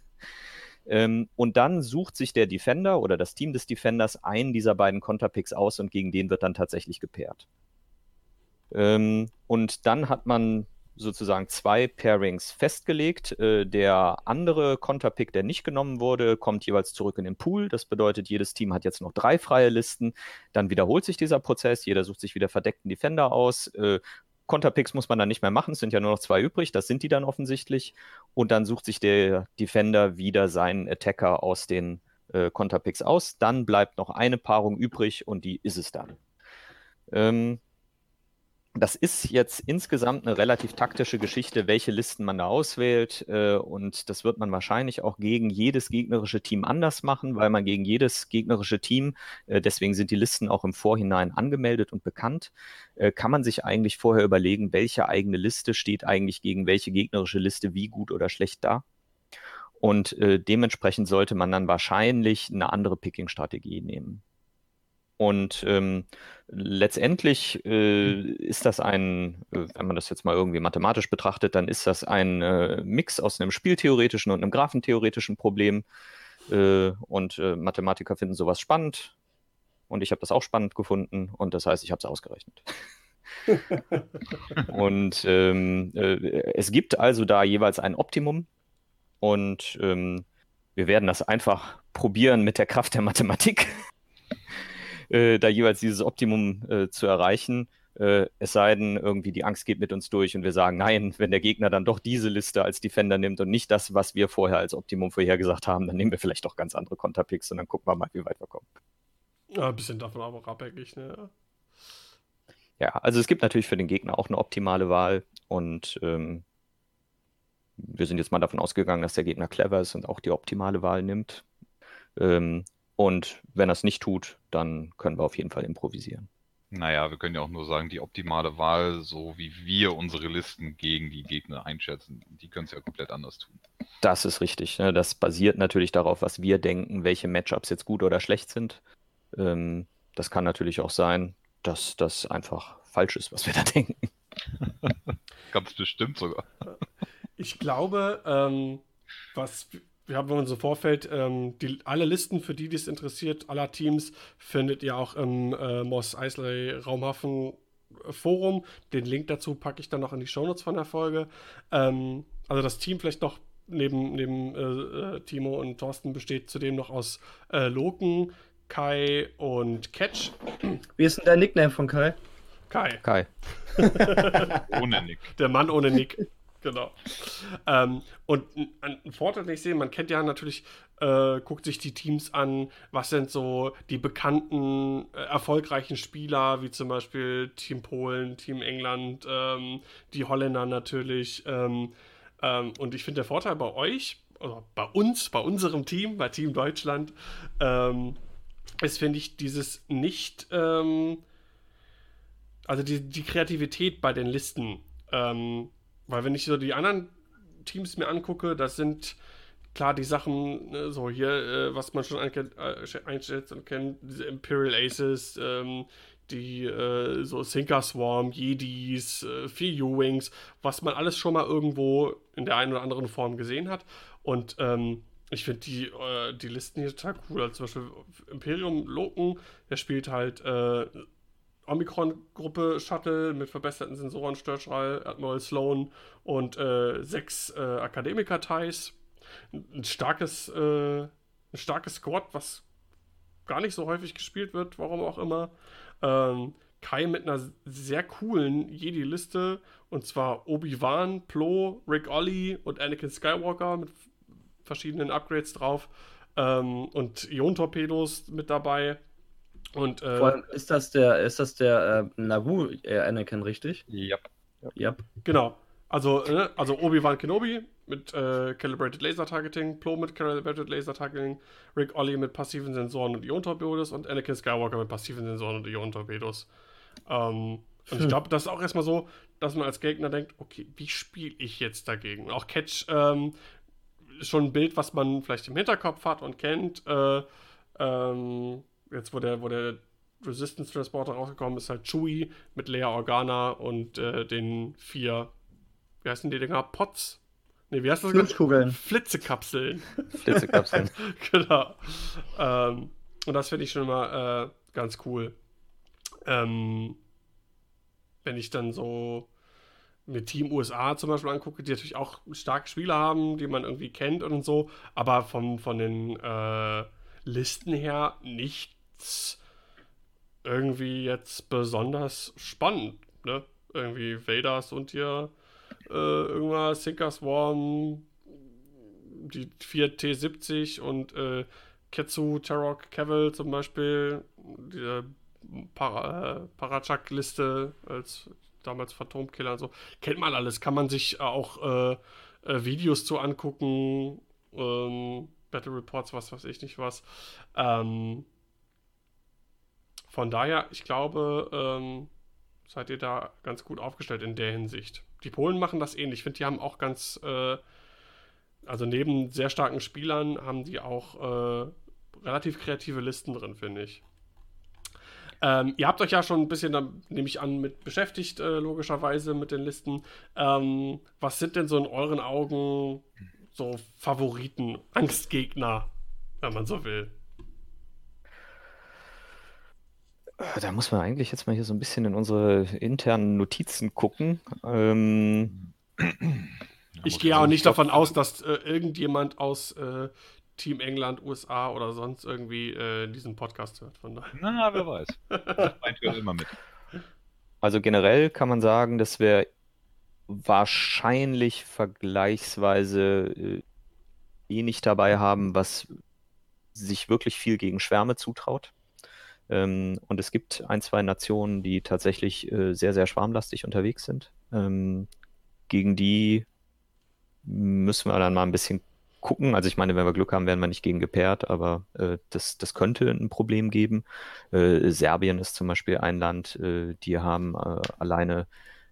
Ähm, und dann sucht sich der Defender oder das Team des Defenders einen dieser beiden Konterpicks aus und gegen den wird dann tatsächlich gepaart. Ähm, und dann hat man sozusagen zwei Pairings festgelegt. Äh, der andere Konterpick, der nicht genommen wurde, kommt jeweils zurück in den Pool. Das bedeutet, jedes Team hat jetzt noch drei freie Listen. Dann wiederholt sich dieser Prozess. Jeder sucht sich wieder verdeckten Defender aus. Äh, Konterpicks muss man dann nicht mehr machen. Es sind ja nur noch zwei übrig. Das sind die dann offensichtlich. Und dann sucht sich der Defender wieder seinen Attacker aus den äh, Konterpicks aus. Dann bleibt noch eine Paarung übrig und die ist es dann. Ähm, das ist jetzt insgesamt eine relativ taktische Geschichte, welche Listen man da auswählt. Äh, und das wird man wahrscheinlich auch gegen jedes gegnerische Team anders machen, weil man gegen jedes gegnerische Team, äh, deswegen sind die Listen auch im Vorhinein angemeldet und bekannt, äh, kann man sich eigentlich vorher überlegen, welche eigene Liste steht eigentlich gegen welche gegnerische Liste wie gut oder schlecht da. Und dementsprechend sollte man dann wahrscheinlich eine andere Picking-Strategie nehmen. Und ähm, letztendlich äh, ist das ein, äh, wenn man das jetzt mal irgendwie mathematisch betrachtet, dann ist das ein äh, Mix aus einem spieltheoretischen und einem graphentheoretischen Problem. Äh, und äh, Mathematiker finden sowas spannend. Und ich habe das auch spannend gefunden. Und das heißt, ich habe es ausgerechnet. (laughs) und ähm, äh, es gibt also da jeweils ein Optimum. Und ähm, wir werden das einfach probieren mit der Kraft der Mathematik äh, da jeweils dieses Optimum äh, zu erreichen. Äh, es sei denn, irgendwie die Angst geht mit uns durch und wir sagen, nein, wenn der Gegner dann doch diese Liste als Defender nimmt und nicht das, was wir vorher als Optimum vorhergesagt haben, dann nehmen wir vielleicht doch ganz andere Konterpicks und dann gucken wir mal, wie weit wir kommen. Ja, ein bisschen davon aber abhängig, ne? Ja, also es gibt natürlich für den Gegner auch eine optimale Wahl und ähm, wir sind jetzt mal davon ausgegangen, dass der Gegner clever ist und auch die optimale Wahl nimmt. Ähm, und wenn er es nicht tut, dann können wir auf jeden Fall improvisieren. Naja, wir können ja auch nur sagen, die optimale Wahl, so wie wir unsere Listen gegen die Gegner einschätzen, die können es ja komplett anders tun. Das ist richtig. Ne? Das basiert natürlich darauf, was wir denken, welche Matchups jetzt gut oder schlecht sind. Ähm, das kann natürlich auch sein, dass das einfach falsch ist, was wir da (laughs) denken. Ganz bestimmt sogar. Ich glaube, ähm, was wir haben uns im Vorfeld ähm, die, alle Listen, für die dies interessiert, aller Teams, findet ihr auch im äh, Moss Eisley Raumhafen äh, Forum. Den Link dazu packe ich dann noch in die Shownotes von der Folge. Ähm, also das Team vielleicht noch neben, neben äh, äh, Timo und Thorsten besteht zudem noch aus äh, Loken, Kai und Catch. Wie ist denn der Nickname von Kai? Kai. Kai. (laughs) ohne Nick. Der Mann ohne Nick. Genau. Ähm, und ein, Vorteil, den ich sehe, man kennt ja natürlich, äh, guckt sich die Teams an, was sind so die bekannten, äh, erfolgreichen Spieler, wie zum Beispiel Team Polen, Team England, ähm, die Holländer natürlich. Ähm, ähm und ich finde der Vorteil bei euch, also bei uns, bei unserem Team, bei Team Deutschland, ähm, ist, finde ich, dieses nicht, ähm, also die, die Kreativität bei den Listen. Weil wenn ich so die anderen Teams mir angucke, das sind klar die Sachen, ne, so hier, äh, was man schon äh, einschätzt und kennt, diese Imperial Aces, ähm, die äh, so Sinker Swarm, Jedis, äh, vier U-Wings, was man alles schon mal irgendwo in der einen oder anderen Form gesehen hat. Und ähm, ich finde die, äh, die Listen hier total cool. Also zum Beispiel Imperium Loken, der spielt halt äh, Omikron-Gruppe Shuttle mit verbesserten Sensoren, Störstrahl, Admiral Sloan und äh, sechs äh, Akademiker-Ties. Ein starkes, äh, ein starkes Squad, was gar nicht so häufig gespielt wird, warum auch immer. Ähm, Kai mit einer sehr coolen Jedi-Liste und zwar Obi-Wan, Plo, Rick Ollie und Anakin Skywalker mit verschiedenen Upgrades drauf ähm, und Ion-Torpedos mit dabei Und, äh, Vor allem ist das der, ist das der äh, Naboo äh, Anakin, richtig? Ja. Yep. Genau. Also, äh, also Obi-Wan Kenobi mit äh, Calibrated Laser Targeting, Plo mit Calibrated Laser Targeting, Rick Olli mit passiven Sensoren und Iontorpedos und Anakin Skywalker mit passiven Sensoren und Iontorpedos. Ähm, und ich (laughs) glaube, das ist auch erstmal so, dass man als Gegner denkt, okay, wie spiele ich jetzt dagegen? Auch Catch ähm, ist schon ein Bild, was man vielleicht im Hinterkopf hat und kennt. Äh, ähm, jetzt, wo der, wo der Resistance Transporter rausgekommen ist, halt Chewie mit Leia Organa und äh, den vier, wie heißen die Dinger? Pots? Ne, wie heißt das? Flitzkugeln. Flitzekapseln. (laughs) Flitzekapseln. (laughs) genau. Ähm, und das finde ich schon mal äh, ganz cool. Ähm, wenn ich dann so mit Team USA zum Beispiel angucke, die natürlich auch starke Spieler haben, die man irgendwie kennt und so, aber vom, von den äh, Listen her nichts irgendwie jetzt besonders spannend. Ne? Irgendwie Vaders und hier äh, irgendwas, Sinker Swarm, die 4 T70 und äh, Ketsu, Tarok, Cavill zum Beispiel, diese Para, äh, Parachak-Liste als damals Phantomkiller und so. Kennt man alles, kann man sich auch äh, äh, Videos zu angucken, ähm, Battle Reports, was weiß ich nicht was. Ähm, von daher, ich glaube, ähm, seid ihr da ganz gut aufgestellt in der Hinsicht. Die Polen machen das ähnlich. Ich finde, die haben auch ganz, äh, also neben sehr starken Spielern haben die auch äh, relativ kreative Listen drin, finde ich. Ähm, ihr habt euch ja schon ein bisschen, da nehme ich an, mit beschäftigt, äh, logischerweise mit den Listen. Ähm, was sind denn so in euren Augen so Favoriten, Angstgegner, wenn man so will? Da muss man eigentlich jetzt mal hier so ein bisschen in unsere internen Notizen gucken. Ähm, ich gehe auch nicht davon aus, dass äh, irgendjemand aus äh, Team England, USA oder sonst irgendwie äh, diesen Podcast hört. Von daher. Na, wer weiß. (laughs) Meint hört immer mit. Also generell kann man sagen, dass wir wahrscheinlich vergleichsweise äh, wenig dabei haben, was sich wirklich viel gegen Schwärme zutraut. Ähm, und es gibt ein, zwei Nationen, die tatsächlich äh, sehr, sehr schwarmlastig unterwegs sind. Ähm, gegen die müssen wir dann mal ein bisschen gucken. Also ich meine, wenn wir Glück haben, werden wir nicht gegen gepaart, aber äh, das, das könnte ein Problem geben. Äh, Serbien ist zum Beispiel ein Land, äh, die haben äh, alleine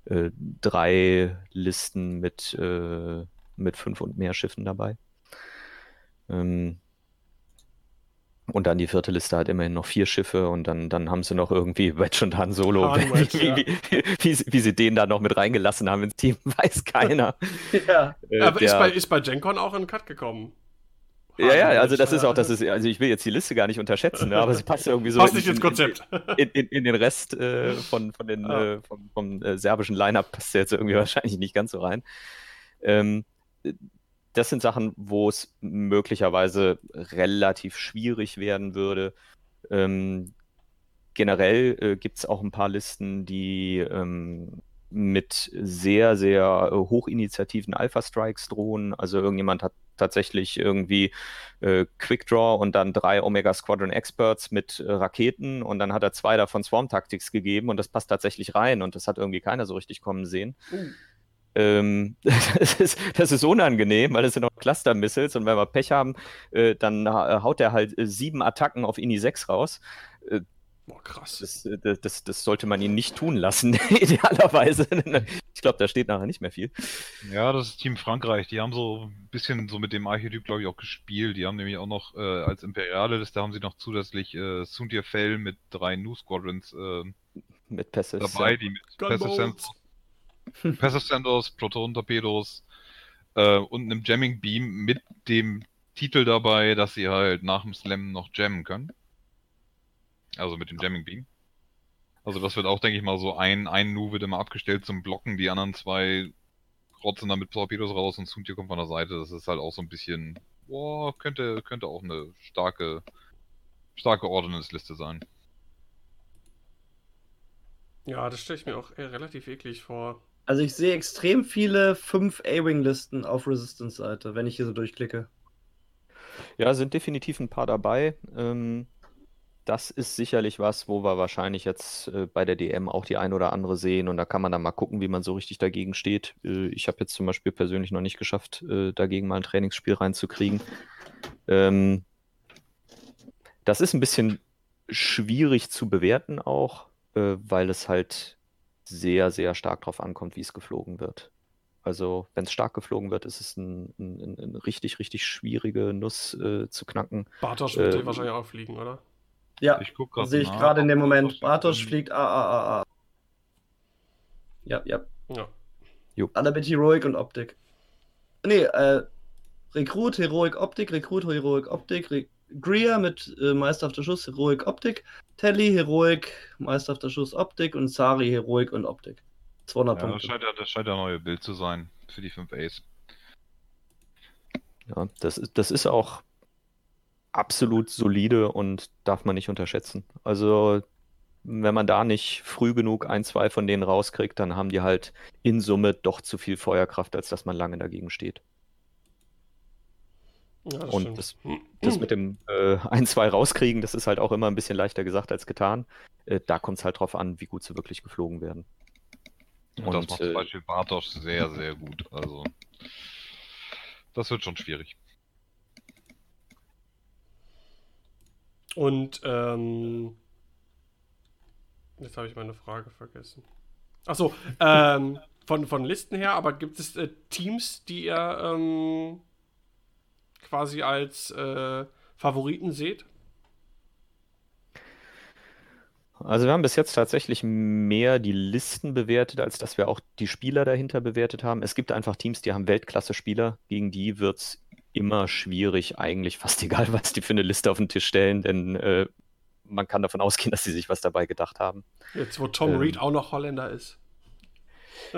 äh, drei Listen mit, mit fünf und mehr Schiffen dabei. Ähm, und dann die vierte Liste hat immerhin noch vier Schiffe und dann, dann haben sie noch irgendwie (laughs) Wedge und Han Solo. Wedge, wie, ja. wie, wie, wie, sie den da noch mit reingelassen haben ins Team, (laughs) weiß keiner. (laughs) ja. Äh, Aber der, ist, bei, ist bei GenCon auch ein Cut gekommen? Ja, ja, also das ist auch, das ist, also ich will jetzt die Liste gar nicht unterschätzen, ne, aber sie passt irgendwie so passt in, nicht ins Konzept. In, in, in den Rest äh, von, von den, ah. äh, vom, vom äh, serbischen Line-Up passt jetzt irgendwie wahrscheinlich nicht ganz so rein. Ähm, das sind Sachen, wo es möglicherweise relativ schwierig werden würde. Ähm, generell äh, gibt es auch ein paar Listen, die ähm, mit sehr, sehr äh, hochinitiativen Alpha-Strikes drohen. Also irgendjemand hat tatsächlich irgendwie äh, Quickdraw und dann drei Omega Squadron Experts mit äh, Raketen und dann hat er zwei davon Swarm Tactics gegeben und das passt tatsächlich rein und das hat irgendwie keiner so richtig kommen sehen. Mhm. Ähm, (laughs) das, ist, das, ist, unangenehm, weil es sind auch Cluster-Missiles und wenn wir Pech haben, äh, dann haut er halt äh, sieben Attacken auf INI 6 raus. Äh, Boah, krass. Das, äh, das, das, sollte man ihn nicht tun lassen, (laughs) idealerweise. Ich glaube, da steht nachher nicht mehr viel. Ja, das ist Team Frankreich. Die haben so ein bisschen so mit dem Archetyp, glaube ich, auch gespielt. Die haben nämlich auch noch äh, als Imperiale Liste haben sie noch zusätzlich äh, Sundir Fell mit drei New Squadrons äh, mit dabei, die mit Passive (laughs) Passive Senders, Proton-Torpedos äh, und einem Jamming Beam mit dem Titel dabei, dass sie halt nach dem Slam noch jammen können. Also mit dem Jamming Beam. Also das wird auch, denke ich mal, so ein, ein Nu wird immer abgestellt zum Blocken, die anderen zwei rotzen dann mit Torpedos raus und Suntier kommt von der Seite. Das ist halt auch so ein bisschen, boah, könnte, könnte auch eine starke, starke Ordnance-Liste sein. Ja, das stelle ich mir auch relativ eklig vor. Also ich sehe extrem viele 5 A-Wing-Listen auf Resistance-Seite, wenn ich hier so durchklicke. Ja, sind definitiv ein paar dabei. Ähm, das ist sicherlich was, wo wir wahrscheinlich jetzt äh, bei der DM auch die ein oder andere sehen und da kann man dann mal gucken, wie man so richtig dagegen steht. Äh, ich habe jetzt zum Beispiel persönlich noch nicht geschafft, äh, dagegen mal ein Trainingsspiel reinzukriegen. Ähm, das ist ein bisschen schwierig zu bewerten auch, äh, weil es halt sehr, sehr stark darauf ankommt, wie es geflogen wird. Also wenn es stark geflogen wird, ist es ein, ein, ein richtig, richtig schwierige Nuss äh, zu knacken. Bartosch wird äh, wahrscheinlich auch fliegen, oder? Ja, ich sehe ich gerade in dem Moment. Bartosch fliegt A, A, A, A. Ja, ja. Ja. Jo. Alle mit Heroic und Optik. Nee, äh, Rekrut, Heroic, Optik, Rekrut, Heroic, Optik, Re Greer mit äh, meisterhafter Schuss, Heroic, Optik, Telly, Heroic, meisterhafter Schuss, Optik und Sari, Heroic und Optik. 200 ja, Punkte. Das scheint, ja, das scheint ja neue Bild zu sein für die 5 Ace. Ja, das ist, das ist auch absolut solide und darf man nicht unterschätzen. Also, wenn man da nicht früh genug ein, zwei von denen rauskriegt, dann haben die halt in Summe doch zu viel Feuerkraft, als dass man lange dagegen steht. Ja, das und das, das, mit dem äh, ein, zwei rauskriegen, das ist halt auch immer ein bisschen leichter gesagt als getan. Äh, da kommt es halt drauf an, wie gut sie wirklich geflogen werden. Und, und das macht äh, zum Beispiel Bartosch sehr, sehr gut. Also, das wird schon schwierig. Und ähm, jetzt habe ich meine Frage vergessen. Achso, ähm, von, von Listen her, aber gibt es äh, Teams, die ihr ähm, quasi als äh, Favoriten seht? Also wir haben bis jetzt tatsächlich mehr die Listen bewertet, als dass wir auch die Spieler dahinter bewertet haben. Es gibt einfach Teams, die haben Weltklasse-Spieler, gegen die wird es immer schwierig, eigentlich fast (laughs) egal, was die für eine Liste auf den Tisch stellen, denn äh, man kann davon ausgehen, dass sie sich was dabei gedacht haben. Jetzt, wo Tom ähm, Reed auch noch Holländer ist.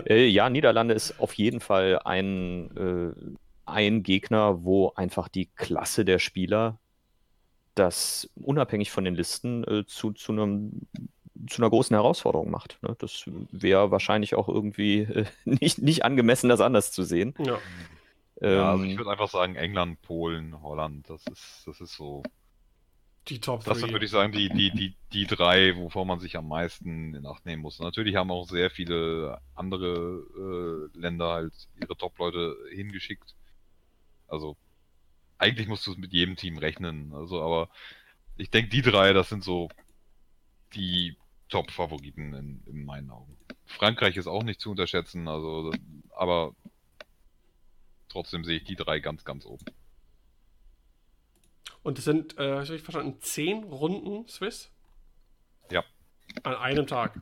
Äh, ja, Niederlande ist auf jeden Fall ein, äh, ein Gegner, wo einfach die Klasse der Spieler das unabhängig von den Listen äh, zu, zu, einem, zu einer großen Herausforderung macht. Ne? Das wäre wahrscheinlich auch irgendwie äh, (laughs) nicht, nicht angemessen, das anders zu sehen. Ja. Ja, also ich ähm, würde einfach sagen, England, Polen, Holland, das ist, das ist so. Die Top Das sind, würde ich sagen, die, die, die, die drei, wovor man sich am meisten in Acht nehmen muss. Natürlich haben auch sehr viele andere äh, Länder halt ihre Top-Leute hingeschickt. Also, eigentlich musst du es mit jedem Team rechnen. Also, aber ich denke, die drei, das sind so die Top-Favoriten in, in meinen Augen. Frankreich ist auch nicht zu unterschätzen, also, aber trotzdem sehe ich die drei ganz, ganz oben. Und es sind, äh, habe ich verstanden, zehn Runden Swiss? Ja. An einem Tag.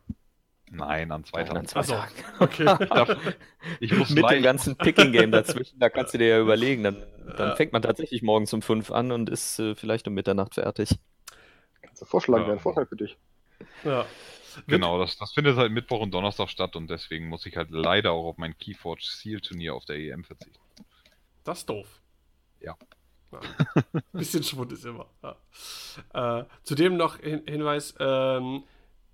Nein, an zwei Tagen. An zwei Achso, Tagen. (laughs) okay. (laughs) ich muss Mit dem ganzen Picking-Game dazwischen, da kannst du dir ja (laughs) überlegen. Dann, dann fängt man tatsächlich morgens um fünf an und ist äh, vielleicht um Mitternacht fertig. Kannst du vorschlagen, ja. wäre ein Vorteil für dich. Ja. Genau, das, das findet halt Mittwoch und Donnerstag statt und deswegen muss ich halt leider auch auf mein Keyforge Seal Turnier auf der EM verzichten. Das ist doof. Ja. ja. Bisschen Schwund ist immer. Ja. Äh, zudem noch hin Hinweis, ähm,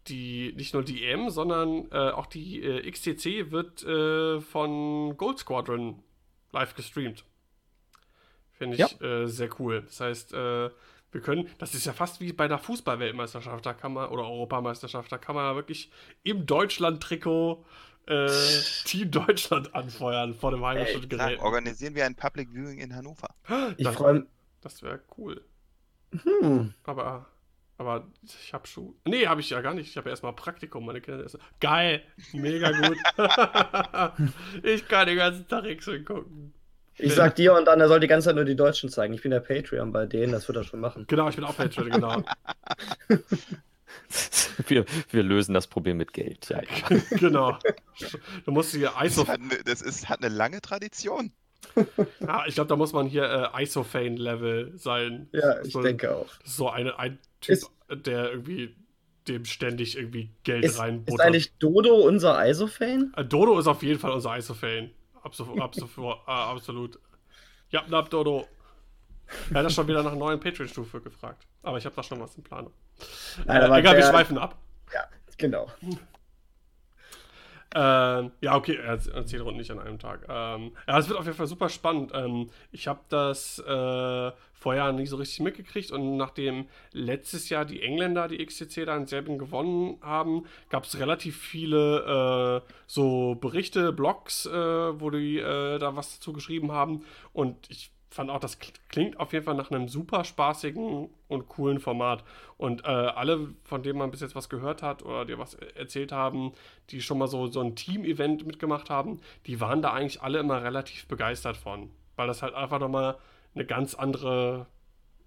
die, nicht nur die EM, sondern äh, auch die äh, XTC wird äh, von Gold Squadron live gestreamt. Finde ich ja. Äh, sehr cool. Das heißt, äh, wir können, das ist ja fast wie bei der Fußball-Weltmeisterschaft, da kann man, oder Europameisterschaft, da kann man wirklich im Deutschland-Trikot äh, (laughs) Team Deutschland anfeuern vor dem heimischen Gerät. Organisieren wir ein Public Viewing in Hannover. (gasps) Ich freue Das wäre cool. Hm. Aber, aber ich habe schon. Nee, habe ich ja gar nicht. Ich habe ja erstmal Praktikum. Meine Kinder. Geil. Mega gut. (laughs) ich kann den ganzen Tag X-Men gucken. Ich sag dir und dann, er soll die ganze Zeit nur die Deutschen zeigen. Ich bin der Patreon bei denen, das wird er schon machen. Genau, ich bin auch Patreon, genau. (laughs) wir, wir lösen das Problem mit Geld. Ja, ja. (laughs) genau. Du musst hier ISO. Das, hat eine, das ist, hat eine lange Tradition. Ja, ich glaube, da muss man hier äh, Isofane-Level sein. Ja, ich so, denke auch. So eine, ein Typ, ist, der irgendwie dem ständig irgendwie Geld ist, reinbuttert. Ist eigentlich Dodo unser Isofane? Äh, Dodo ist auf jeden Fall unser Isofane. Absolut. (laughs) absolut, äh, absolut. Ja, Nab Dodo. Er hat schon wieder nach einer neuen Patreon-Stufe gefragt. Aber ich habe da schon was Planung. Nein, äh, egal, wir schweifen ab. Ja, genau. (laughs) Ähm, ja, okay, zehn Runden nicht an einem Tag. Ähm, ja, es wird auf jeden Fall super spannend. Ähm, ich habe das äh, vorher nicht so richtig mitgekriegt und nachdem letztes Jahr die Engländer die XCC da in Serbien gewonnen haben, gab es relativ viele äh, so Berichte, Blogs, äh, wo die äh, da was dazu geschrieben haben und ich fand auch, das klingt auf jeden Fall nach einem super spaßigen und coolen Format. Und äh, alle, von denen man bis jetzt was gehört hat oder dir was erzählt haben, die schon mal so, so ein Team-Event mitgemacht haben, die waren da eigentlich alle immer relativ begeistert von. Weil das halt einfach nochmal eine ganz andere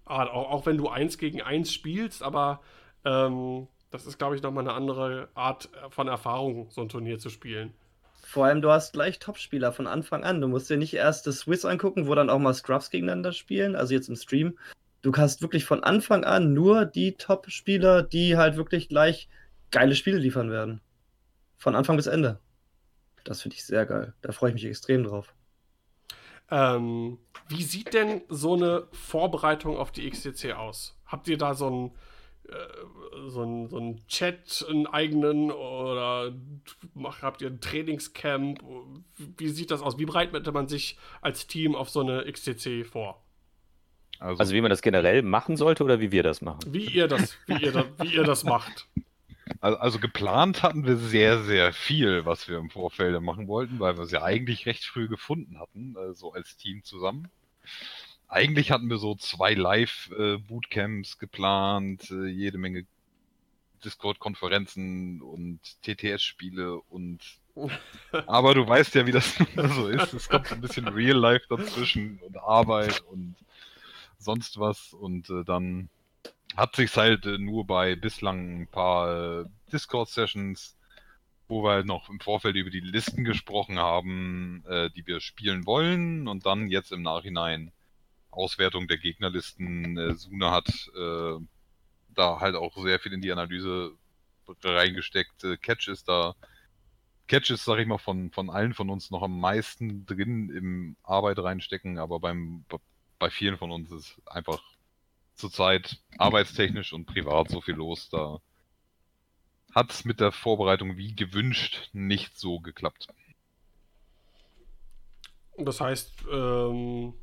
Art, auch, auch wenn du eins gegen eins spielst, aber ähm, das ist, glaube ich, nochmal eine andere Art von Erfahrung, so ein Turnier zu spielen. Vor allem, du hast gleich Topspieler von Anfang an. Du musst dir nicht erst das Swiss angucken, wo dann auch mal Scrubs gegeneinander spielen, also jetzt im Stream. Du hast wirklich von Anfang an nur die Top-Spieler, die halt wirklich gleich geile Spiele liefern werden. Von Anfang bis Ende. Das finde ich sehr geil. Da freue ich mich extrem drauf. Ähm, wie sieht denn so eine Vorbereitung auf die XTC aus? Habt ihr da so ein so ein, so ein Chat, einen eigenen oder habt ihr ein Trainingscamp? Wie sieht das aus? Wie bereitet man sich als Team auf so eine XCC vor? Also, also, wie man das generell machen sollte oder wie wir das machen? Wie ihr das, wie ihr, da, wie ihr das macht. Also, also, geplant hatten wir sehr, sehr viel, was wir im Vorfeld machen wollten, weil wir es ja eigentlich recht früh gefunden hatten, äh, so als Team zusammen eigentlich hatten wir so zwei Live-Bootcamps geplant, äh, jede Menge Discord-Konferenzen und TTS-Spiele und (laughs) aber du weißt ja, wie das (laughs) so ist. Es kommt ein bisschen Real Life dazwischen und Arbeit und sonst was und äh, dann hat sich halt äh, nur bei bislang ein paar äh, Discord-Sessions, wo wir halt noch im Vorfeld über die Listen gesprochen haben, äh, die wir spielen wollen und dann jetzt im Nachhinein Auswertung der Gegnerlisten. Äh, Suna hat äh, da halt auch sehr viel in die Analyse reingesteckt. Äh, Catch ist da. Catch ist, sag ich mal, von, von allen von uns noch am meisten drin im Arbeit reinstecken, aber beim, bei vielen von uns ist einfach zurzeit arbeitstechnisch und privat so viel los. Da hat es mit der Vorbereitung wie gewünscht nicht so geklappt. Das heißt, ähm,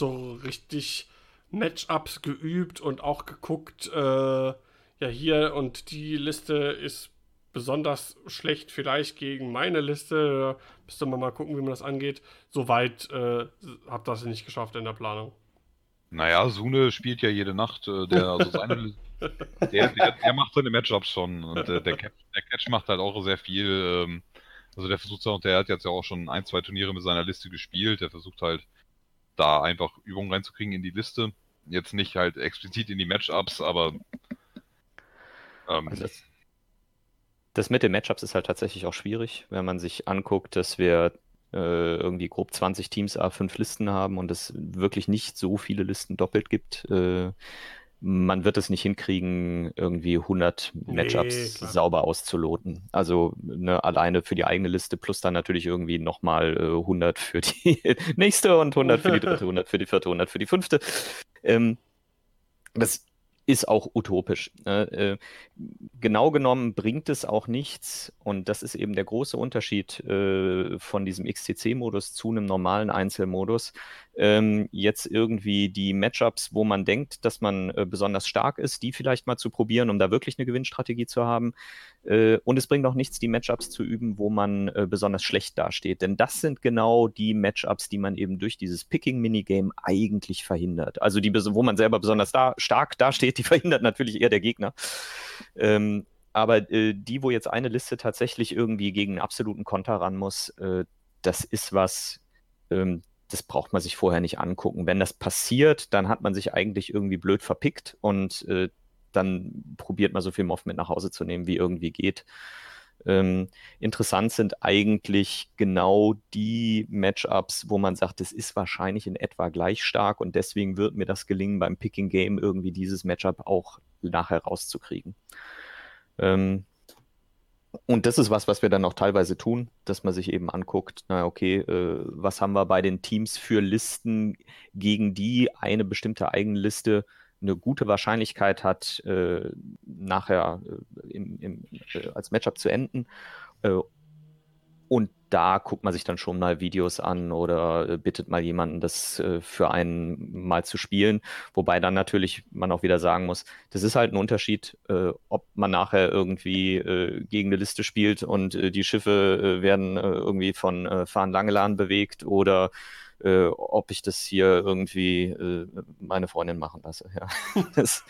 so richtig Matchups geübt und auch geguckt, äh, ja hier und die Liste ist besonders schlecht vielleicht gegen meine Liste. Müsste man mal gucken, wie man das angeht. Soweit äh, habt das nicht geschafft in der Planung. Naja, Sune spielt ja jede Nacht. Äh, der, also seine, der, der, der, macht seine Matchups schon. Und äh, der, Catch, der Catch macht halt auch sehr viel. Ähm, also der versucht auch, der hat jetzt ja auch schon ein, zwei Turniere mit seiner Liste gespielt. Der versucht halt da einfach Übungen reinzukriegen in die Liste. Jetzt nicht halt explizit in die Matchups, aber. Ähm, also das, das mit den Matchups ist halt tatsächlich auch schwierig, wenn man sich anguckt, dass wir äh, irgendwie grob 20 Teams A5 Listen haben und es wirklich nicht so viele Listen doppelt gibt. Äh, man wird es nicht hinkriegen, irgendwie 100 Matchups nee, sauber auszuloten. Also ne, alleine für die eigene Liste plus dann natürlich irgendwie nochmal äh, 100 für die (laughs) nächste und 100 für die dritte, 100 für die vierte, 100 für die fünfte. Ähm, das ist auch utopisch. Ne? Äh, genau genommen bringt es auch nichts, und das ist eben der große Unterschied äh, von diesem XCC-Modus zu einem normalen Einzelmodus. Ähm, jetzt irgendwie die Matchups, wo man denkt, dass man äh, besonders stark ist, die vielleicht mal zu probieren, um da wirklich eine Gewinnstrategie zu haben. Äh, und es bringt auch nichts, die Matchups zu üben, wo man äh, besonders schlecht dasteht. Denn das sind genau die Matchups, die man eben durch dieses Picking-Minigame eigentlich verhindert. Also die, wo man selber besonders da, stark dasteht, die (laughs) verhindert natürlich eher der Gegner. Ähm, aber äh, die, wo jetzt eine Liste tatsächlich irgendwie gegen einen absoluten Konter ran muss, äh, das ist was, ähm, das braucht man sich vorher nicht angucken. Wenn das passiert, dann hat man sich eigentlich irgendwie blöd verpickt und äh, dann probiert man so viel Moff mit nach Hause zu nehmen, wie irgendwie geht. Ähm, interessant sind eigentlich genau die Matchups, wo man sagt, es ist wahrscheinlich in etwa gleich stark und deswegen wird mir das gelingen, beim Picking Game irgendwie dieses Matchup auch nachher rauszukriegen. Ähm, und das ist was, was wir dann auch teilweise tun, dass man sich eben anguckt, na okay, äh, was haben wir bei den Teams für Listen, gegen die eine bestimmte Eigenliste eine gute Wahrscheinlichkeit hat, äh, nachher äh, im, im, äh, als Matchup zu enden. Äh, und da guckt man sich dann schon mal Videos an oder äh, bittet mal jemanden, das äh, für einen mal zu spielen. Wobei dann natürlich man auch wieder sagen muss, das ist halt ein Unterschied, ob man nachher irgendwie gegen eine Liste spielt und die Schiffe werden irgendwie von äh, Fahren Langelan bewegt oder ob ich das hier irgendwie meine Freundin machen lasse. Ja. (laughs) Das,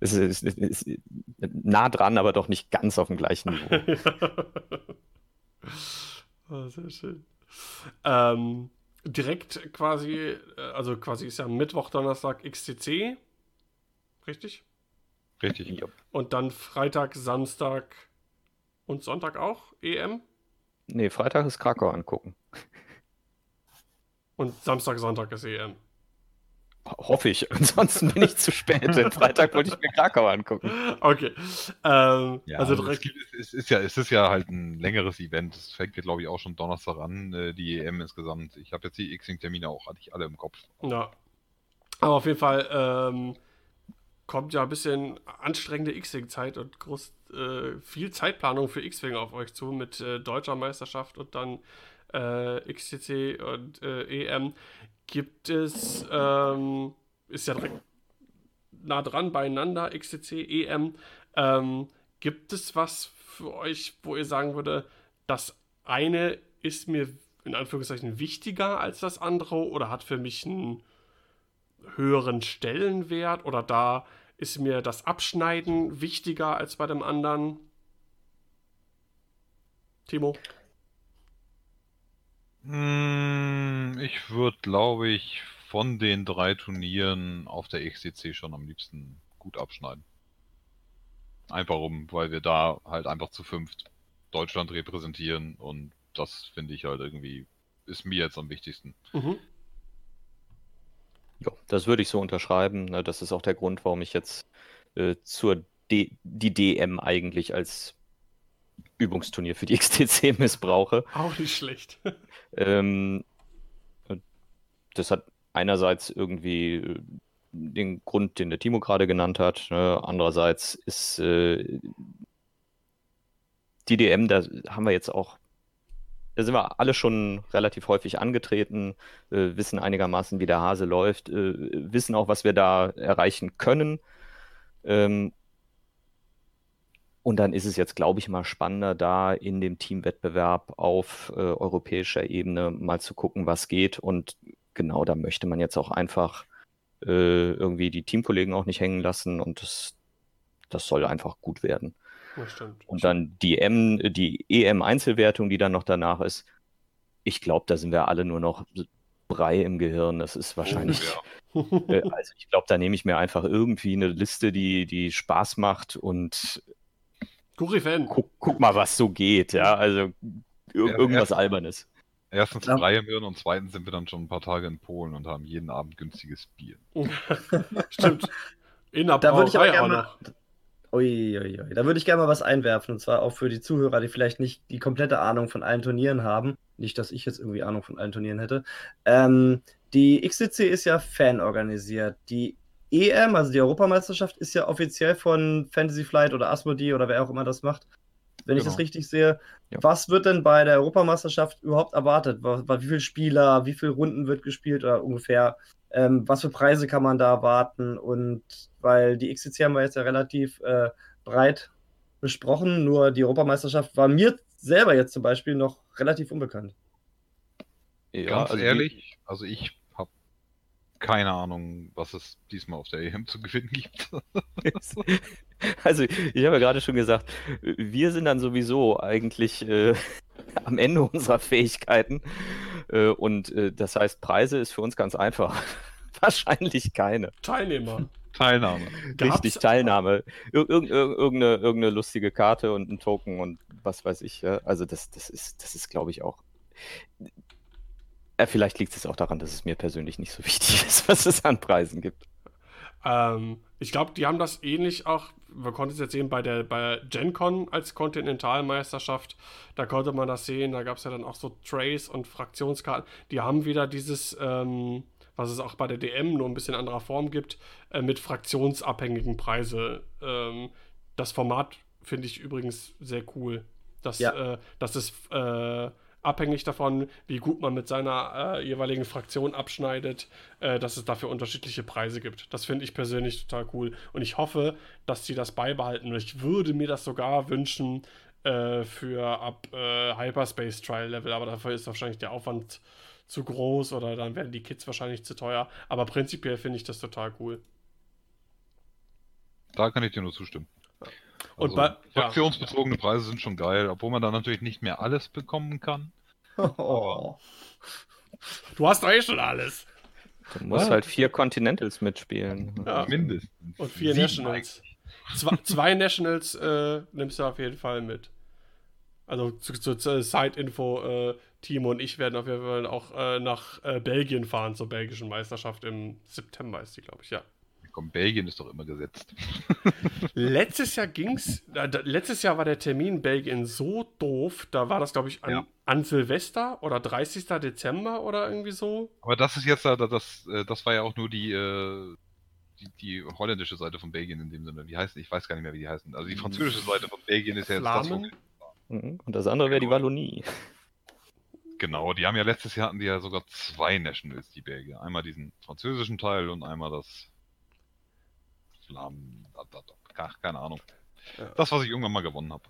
es ist, ist, ist, nah dran, aber doch nicht ganz auf dem gleichen Niveau. (laughs) oh, sehr schön. Ähm, direkt quasi, äh, also quasi ist ja Mittwoch, Donnerstag XCC. Richtig? Richtig. Ja. Und dann Freitag, Samstag und Sonntag auch EM? Nee, Freitag ist Krakau angucken. Und Samstag, Sonntag ist EM. Hoffe ich. Ansonsten bin ich zu spät. Den Freitag wollte ich mir Krakau angucken. Okay. Ähm, ja, also direkt. Es, ist ja, es ist ja halt ein längeres Event. Es fängt, glaube ich, auch schon Donnerstag an, äh, die EM insgesamt. Ich habe jetzt die X-Termine auch, hatte ich alle im Kopf. Ja. Aber auf jeden Fall ähm, kommt ja ein bisschen anstrengende X-Wing-Zeit und groß, äh, viel Zeitplanung für X-Wing auf euch zu mit äh, deutscher Meisterschaft und dann äh, XCC und äh, EM gibt es, ähm, ist ja direkt nah dran beieinander, XCC, EM. Ähm, gibt es was für euch, wo ihr sagen würde, das eine ist mir in Anführungszeichen wichtiger als das andere oder hat für mich einen höheren Stellenwert oder da ist mir das Abschneiden wichtiger als bei dem anderen? Timo? Hm, ich würde, glaube ich, von den drei Turnieren auf der XCC schon am liebsten gut abschneiden. Einfach um, weil wir da halt einfach zu fünft Deutschland repräsentieren und das finde ich halt irgendwie, ist mir jetzt am wichtigsten. Mhm. Ja, das würde ich so unterschreiben. Das ist auch der Grund, warum ich jetzt äh, zur D die DM eigentlich als Übungsturnier für die (laughs) XTC missbrauche. Auch nicht schlecht. (laughs) ähm, das hat einerseits irgendwie äh, den Grund, den der Timo gerade genannt hat. Ne? Andererseits ist äh, die DM, da haben wir jetzt auch, da sind wir alle schon relativ häufig angetreten, äh, wissen einigermaßen, wie der Hase läuft, äh, wissen auch, was wir da erreichen können. Ähm, und dann ist es jetzt, glaube ich, mal spannender, da in dem Teamwettbewerb auf äh, europäischer Ebene mal zu gucken, was geht. Und genau da möchte man jetzt auch einfach äh, irgendwie die Teamkollegen auch nicht hängen lassen. Und das, das soll einfach gut werden. Stimmt. Und dann die, M, die EM-Einzelwertung, die dann noch danach ist. Ich glaube, da sind wir alle nur noch Brei im Gehirn. Das ist wahrscheinlich. Oh, ja. (laughs) äh, also ich glaube, da nehme ich mir einfach irgendwie eine Liste, die, die Spaß macht und. Guck, guck, mal, was so geht, ja. Also ir ja, irgendwas erst, Albernes. Erstens ja. drei im Hirn und zweitens sind wir dann schon ein paar Tage in Polen und haben jeden Abend günstiges Bier. (laughs) Stimmt. In der da würde ich aber gerne mal, ui, ui, ui. Da würde ich gerne mal was einwerfen. Und zwar auch für die Zuhörer, die vielleicht nicht die komplette Ahnung von allen Turnieren haben. Nicht, dass ich jetzt irgendwie Ahnung von allen Turnieren hätte. Ähm, die XCC ist ja fanorganisiert. Die EM, also die Europameisterschaft, ist ja offiziell von Fantasy Flight oder Asmodee oder wer auch immer das macht. Wenn genau. ich das genau. richtig sehe. Ja. Was wird denn bei der Europameisterschaft überhaupt erwartet? Wie viele Spieler, wie viele Runden wird gespielt oder ungefähr? Ähm, was für Preise kann man da erwarten? Und weil die XCC haben wir jetzt ja relativ äh, breit besprochen, nur die Europameisterschaft war mir selber jetzt zum Beispiel noch relativ unbekannt. Ja, Ganz also ehrlich, also ich keine Ahnung, was es diesmal auf der EM zu gewinnen gibt. (laughs) also, ich habe ja gerade schon gesagt, wir sind dann sowieso eigentlich äh, (laughs) am Ende unserer Fähigkeiten. Äh, und äh, das heißt, Preise ist für uns ganz einfach. (laughs) Wahrscheinlich keine. Teilnehmer. Teilnahme. Richtig, Teilnahme. Ir ir irgendeine, irgendeine lustige Karte und ein Token und was weiß ich. Ja? Also das, das ist, das ist, glaube ich, auch ja, vielleicht liegt es auch daran, dass es mir persönlich nicht so (laughs) wichtig ist, was es an Preisen gibt. Ähm, ich glaube, die haben das ähnlich auch, wir konnten es jetzt sehen bei der bei GenCon als Kontinentalmeisterschaft, da konnte man das sehen, da gab es ja dann auch so Trays und Fraktionskarten, die haben wieder dieses, ähm, was es auch bei der DM nur ein bisschen anderer Form gibt, äh, mit fraktionsabhängigen Preise. Ähm, das Format finde ich übrigens sehr cool. Dass, ja. äh, dass es äh, abhängig davon, wie gut man mit seiner äh, jeweiligen Fraktion abschneidet, äh, dass es dafür unterschiedliche Preise gibt. Das finde ich persönlich total cool. Und ich hoffe, dass sie das beibehalten. Und ich würde mir das sogar wünschen äh, für ab äh, Hyperspace Trial Level, aber dafür ist wahrscheinlich der Aufwand zu groß oder dann werden die Kits wahrscheinlich zu teuer. Aber prinzipiell finde ich das total cool. Da kann ich dir nur zustimmen. Und also, bei, fraktionsbezogene ja. Preise sind schon geil, obwohl man da natürlich nicht mehr alles bekommen kann. Oh. (laughs) Du hast doch eh schon alles. Du musst ja. halt vier Continentals mitspielen. Ja. Mindestens. Und vier Sieben Nationals. Zwei, zwei Nationals äh, nimmst du auf jeden Fall mit. Also zur zu, Side-Info, äh, Timo und ich werden auf jeden Fall auch äh, nach äh, Belgien fahren zur belgischen Meisterschaft im September ist die, glaube ich, ja komm, Belgien ist doch immer gesetzt. (laughs) letztes Jahr ging's, äh, letztes Jahr war der Termin in Belgien so doof, da war das, glaube ich, an, ja. an, Silvester oder 30. Dezember oder irgendwie so. Aber das ist jetzt, das, äh, das war ja auch nur die, äh, die, die, holländische Seite von Belgien in dem Sinne. Wie heißt, ich weiß gar nicht mehr, wie die heißen. Also die französische Seite von Belgien ist ja jetzt das. Mhm. Und das andere wäre die Wallonie. Genau, die haben ja letztes Jahr hatten die ja sogar zwei Nationals, die Belgier. Einmal diesen französischen Teil und einmal das Flammen, ach, keine Ahnung. Ja. Das, was ich irgendwann mal gewonnen habe.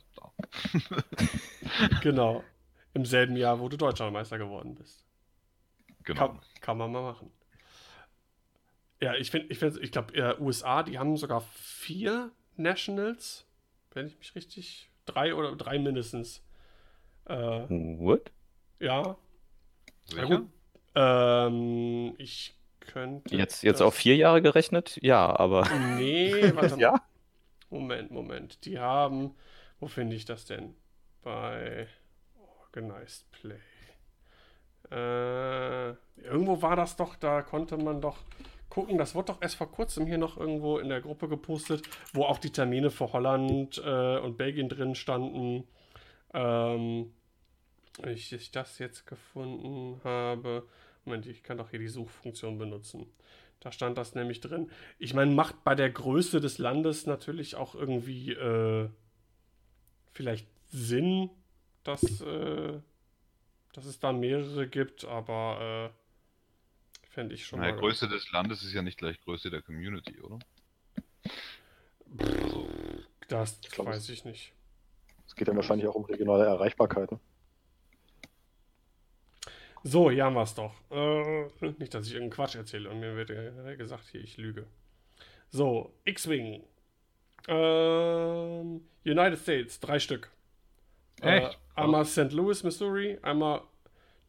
(laughs) genau. Im selben Jahr, wo du Deutschlandmeister geworden bist. Genau. Kann, kann man mal machen. Ja, ich finde, ich, find, ich glaube, äh, USA, die haben sogar vier Nationals, wenn ich mich richtig. Drei oder drei mindestens. Äh, What? Ja. Sicher? Ja, gut. Ähm, ich könnte. Jetzt, jetzt auf vier Jahre gerechnet? Ja, aber. Nee, warte (laughs) mal. ja? Moment, Moment. Die haben. Wo finde ich das denn? Bei Organized Play. Äh, irgendwo war das doch, da konnte man doch gucken. Das wurde doch erst vor kurzem hier noch irgendwo in der Gruppe gepostet, wo auch die Termine für Holland äh, und Belgien drin standen. Ähm, ich, ich das jetzt gefunden habe. Moment, ich kann doch hier die Suchfunktion benutzen. Da stand das nämlich drin. Ich meine, macht bei der Größe des Landes natürlich auch irgendwie äh, vielleicht Sinn, dass, äh, dass es da mehrere gibt, aber äh, fände ich schon Na, mal. Größe des Landes ist ja nicht gleich Größe der Community, oder? Also, das ich glaub, weiß ich nicht. Es geht ja wahrscheinlich auch um regionale Erreichbarkeiten. So, hier haben wir es doch. Äh, nicht, dass ich irgendeinen Quatsch erzähle und mir wird gesagt, hier, ich lüge. So, X-Wing. Ähm, United States, drei Stück. Echt? Äh, einmal St. Louis, Missouri, einmal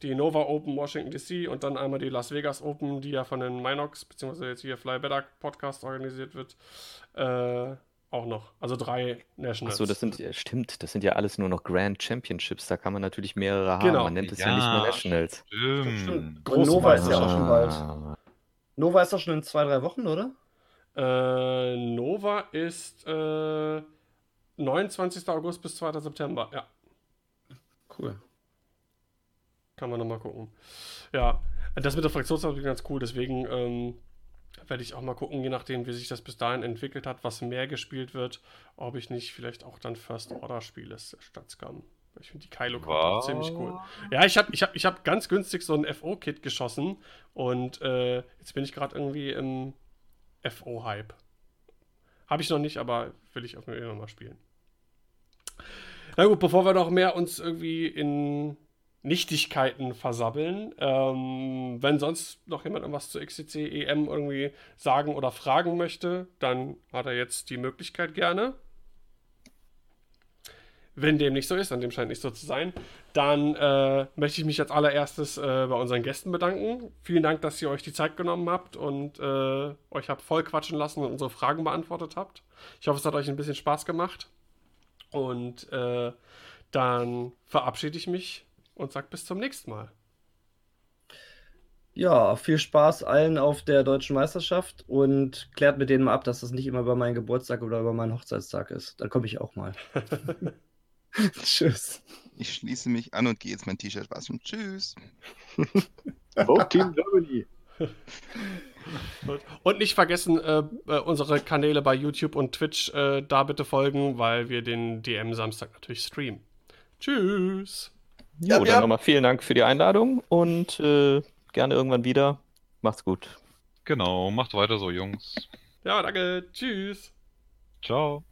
die Nova Open Washington DC und dann einmal die Las Vegas Open, die ja von den Minox, beziehungsweise jetzt hier Fly Better Podcast organisiert wird. Äh, auch noch. Also drei Nationals. Achso, das sind, stimmt, das sind ja alles nur noch Grand Championships. Da kann man natürlich mehrere haben. Genau. Man nennt es ja, ja, nicht mehr Nationals. Stimmt. stimmt. Und Nova ist ja auch schon bald. Nova ist doch schon in zwei, drei Wochen, oder? Äh, Nova ist äh, 29. August bis 2. September, ja. Cool. Kann man nochmal gucken. Ja, das mit der Fraktionsarbeit ganz cool, deswegen ähm, werde ich auch mal gucken, je nachdem, wie sich das bis dahin entwickelt hat, was mehr gespielt wird, ob ich nicht vielleicht auch dann First Order spiele statt Scum. Ich finde die Kylo auch ziemlich cool. Ja, ich habe ich hab, ich hab ganz günstig so ein FO-Kit geschossen und äh, jetzt bin ich gerade irgendwie im FO-Hype. Habe ich noch nicht, aber will ich auf jeden Fall mal spielen. Na gut, bevor wir noch mehr uns irgendwie in Nichtigkeiten versabbeln. Ähm, wenn sonst noch jemand irgendwas zu XCC EM irgendwie sagen oder fragen möchte, dann hat er jetzt die Möglichkeit gerne. Wenn dem nicht so ist, an dem scheint nicht so zu sein, dann äh, möchte ich mich als allererstes äh, bei unseren Gästen bedanken. Vielen Dank, dass ihr euch die Zeit genommen habt und äh, euch habt voll quatschen lassen und unsere Fragen beantwortet habt. Ich hoffe, es hat euch ein bisschen Spaß gemacht. Und äh, dann verabschiede ich mich und sagt bis zum nächsten Mal. Ja, viel Spaß allen auf der deutschen Meisterschaft und klärt mit denen mal ab, dass das nicht immer über meinen Geburtstag oder über meinen Hochzeitstag ist. Dann komme ich auch mal. (laughs) Tschüss. Ich schließe mich an und gehe jetzt mein T-Shirt waschen. Tschüss. (laughs) Vote Team Germany. Und nicht vergessen, äh, äh, unsere Kanäle bei YouTube und Twitch äh, da bitte folgen, weil wir den DM Samstag natürlich streamen. Tschüss. Jo, ja, dann ja. nochmal vielen Dank für die Einladung und äh, gerne irgendwann wieder. Macht's gut. Genau, macht weiter so, Jungs. Ja, danke. Tschüss. Ciao.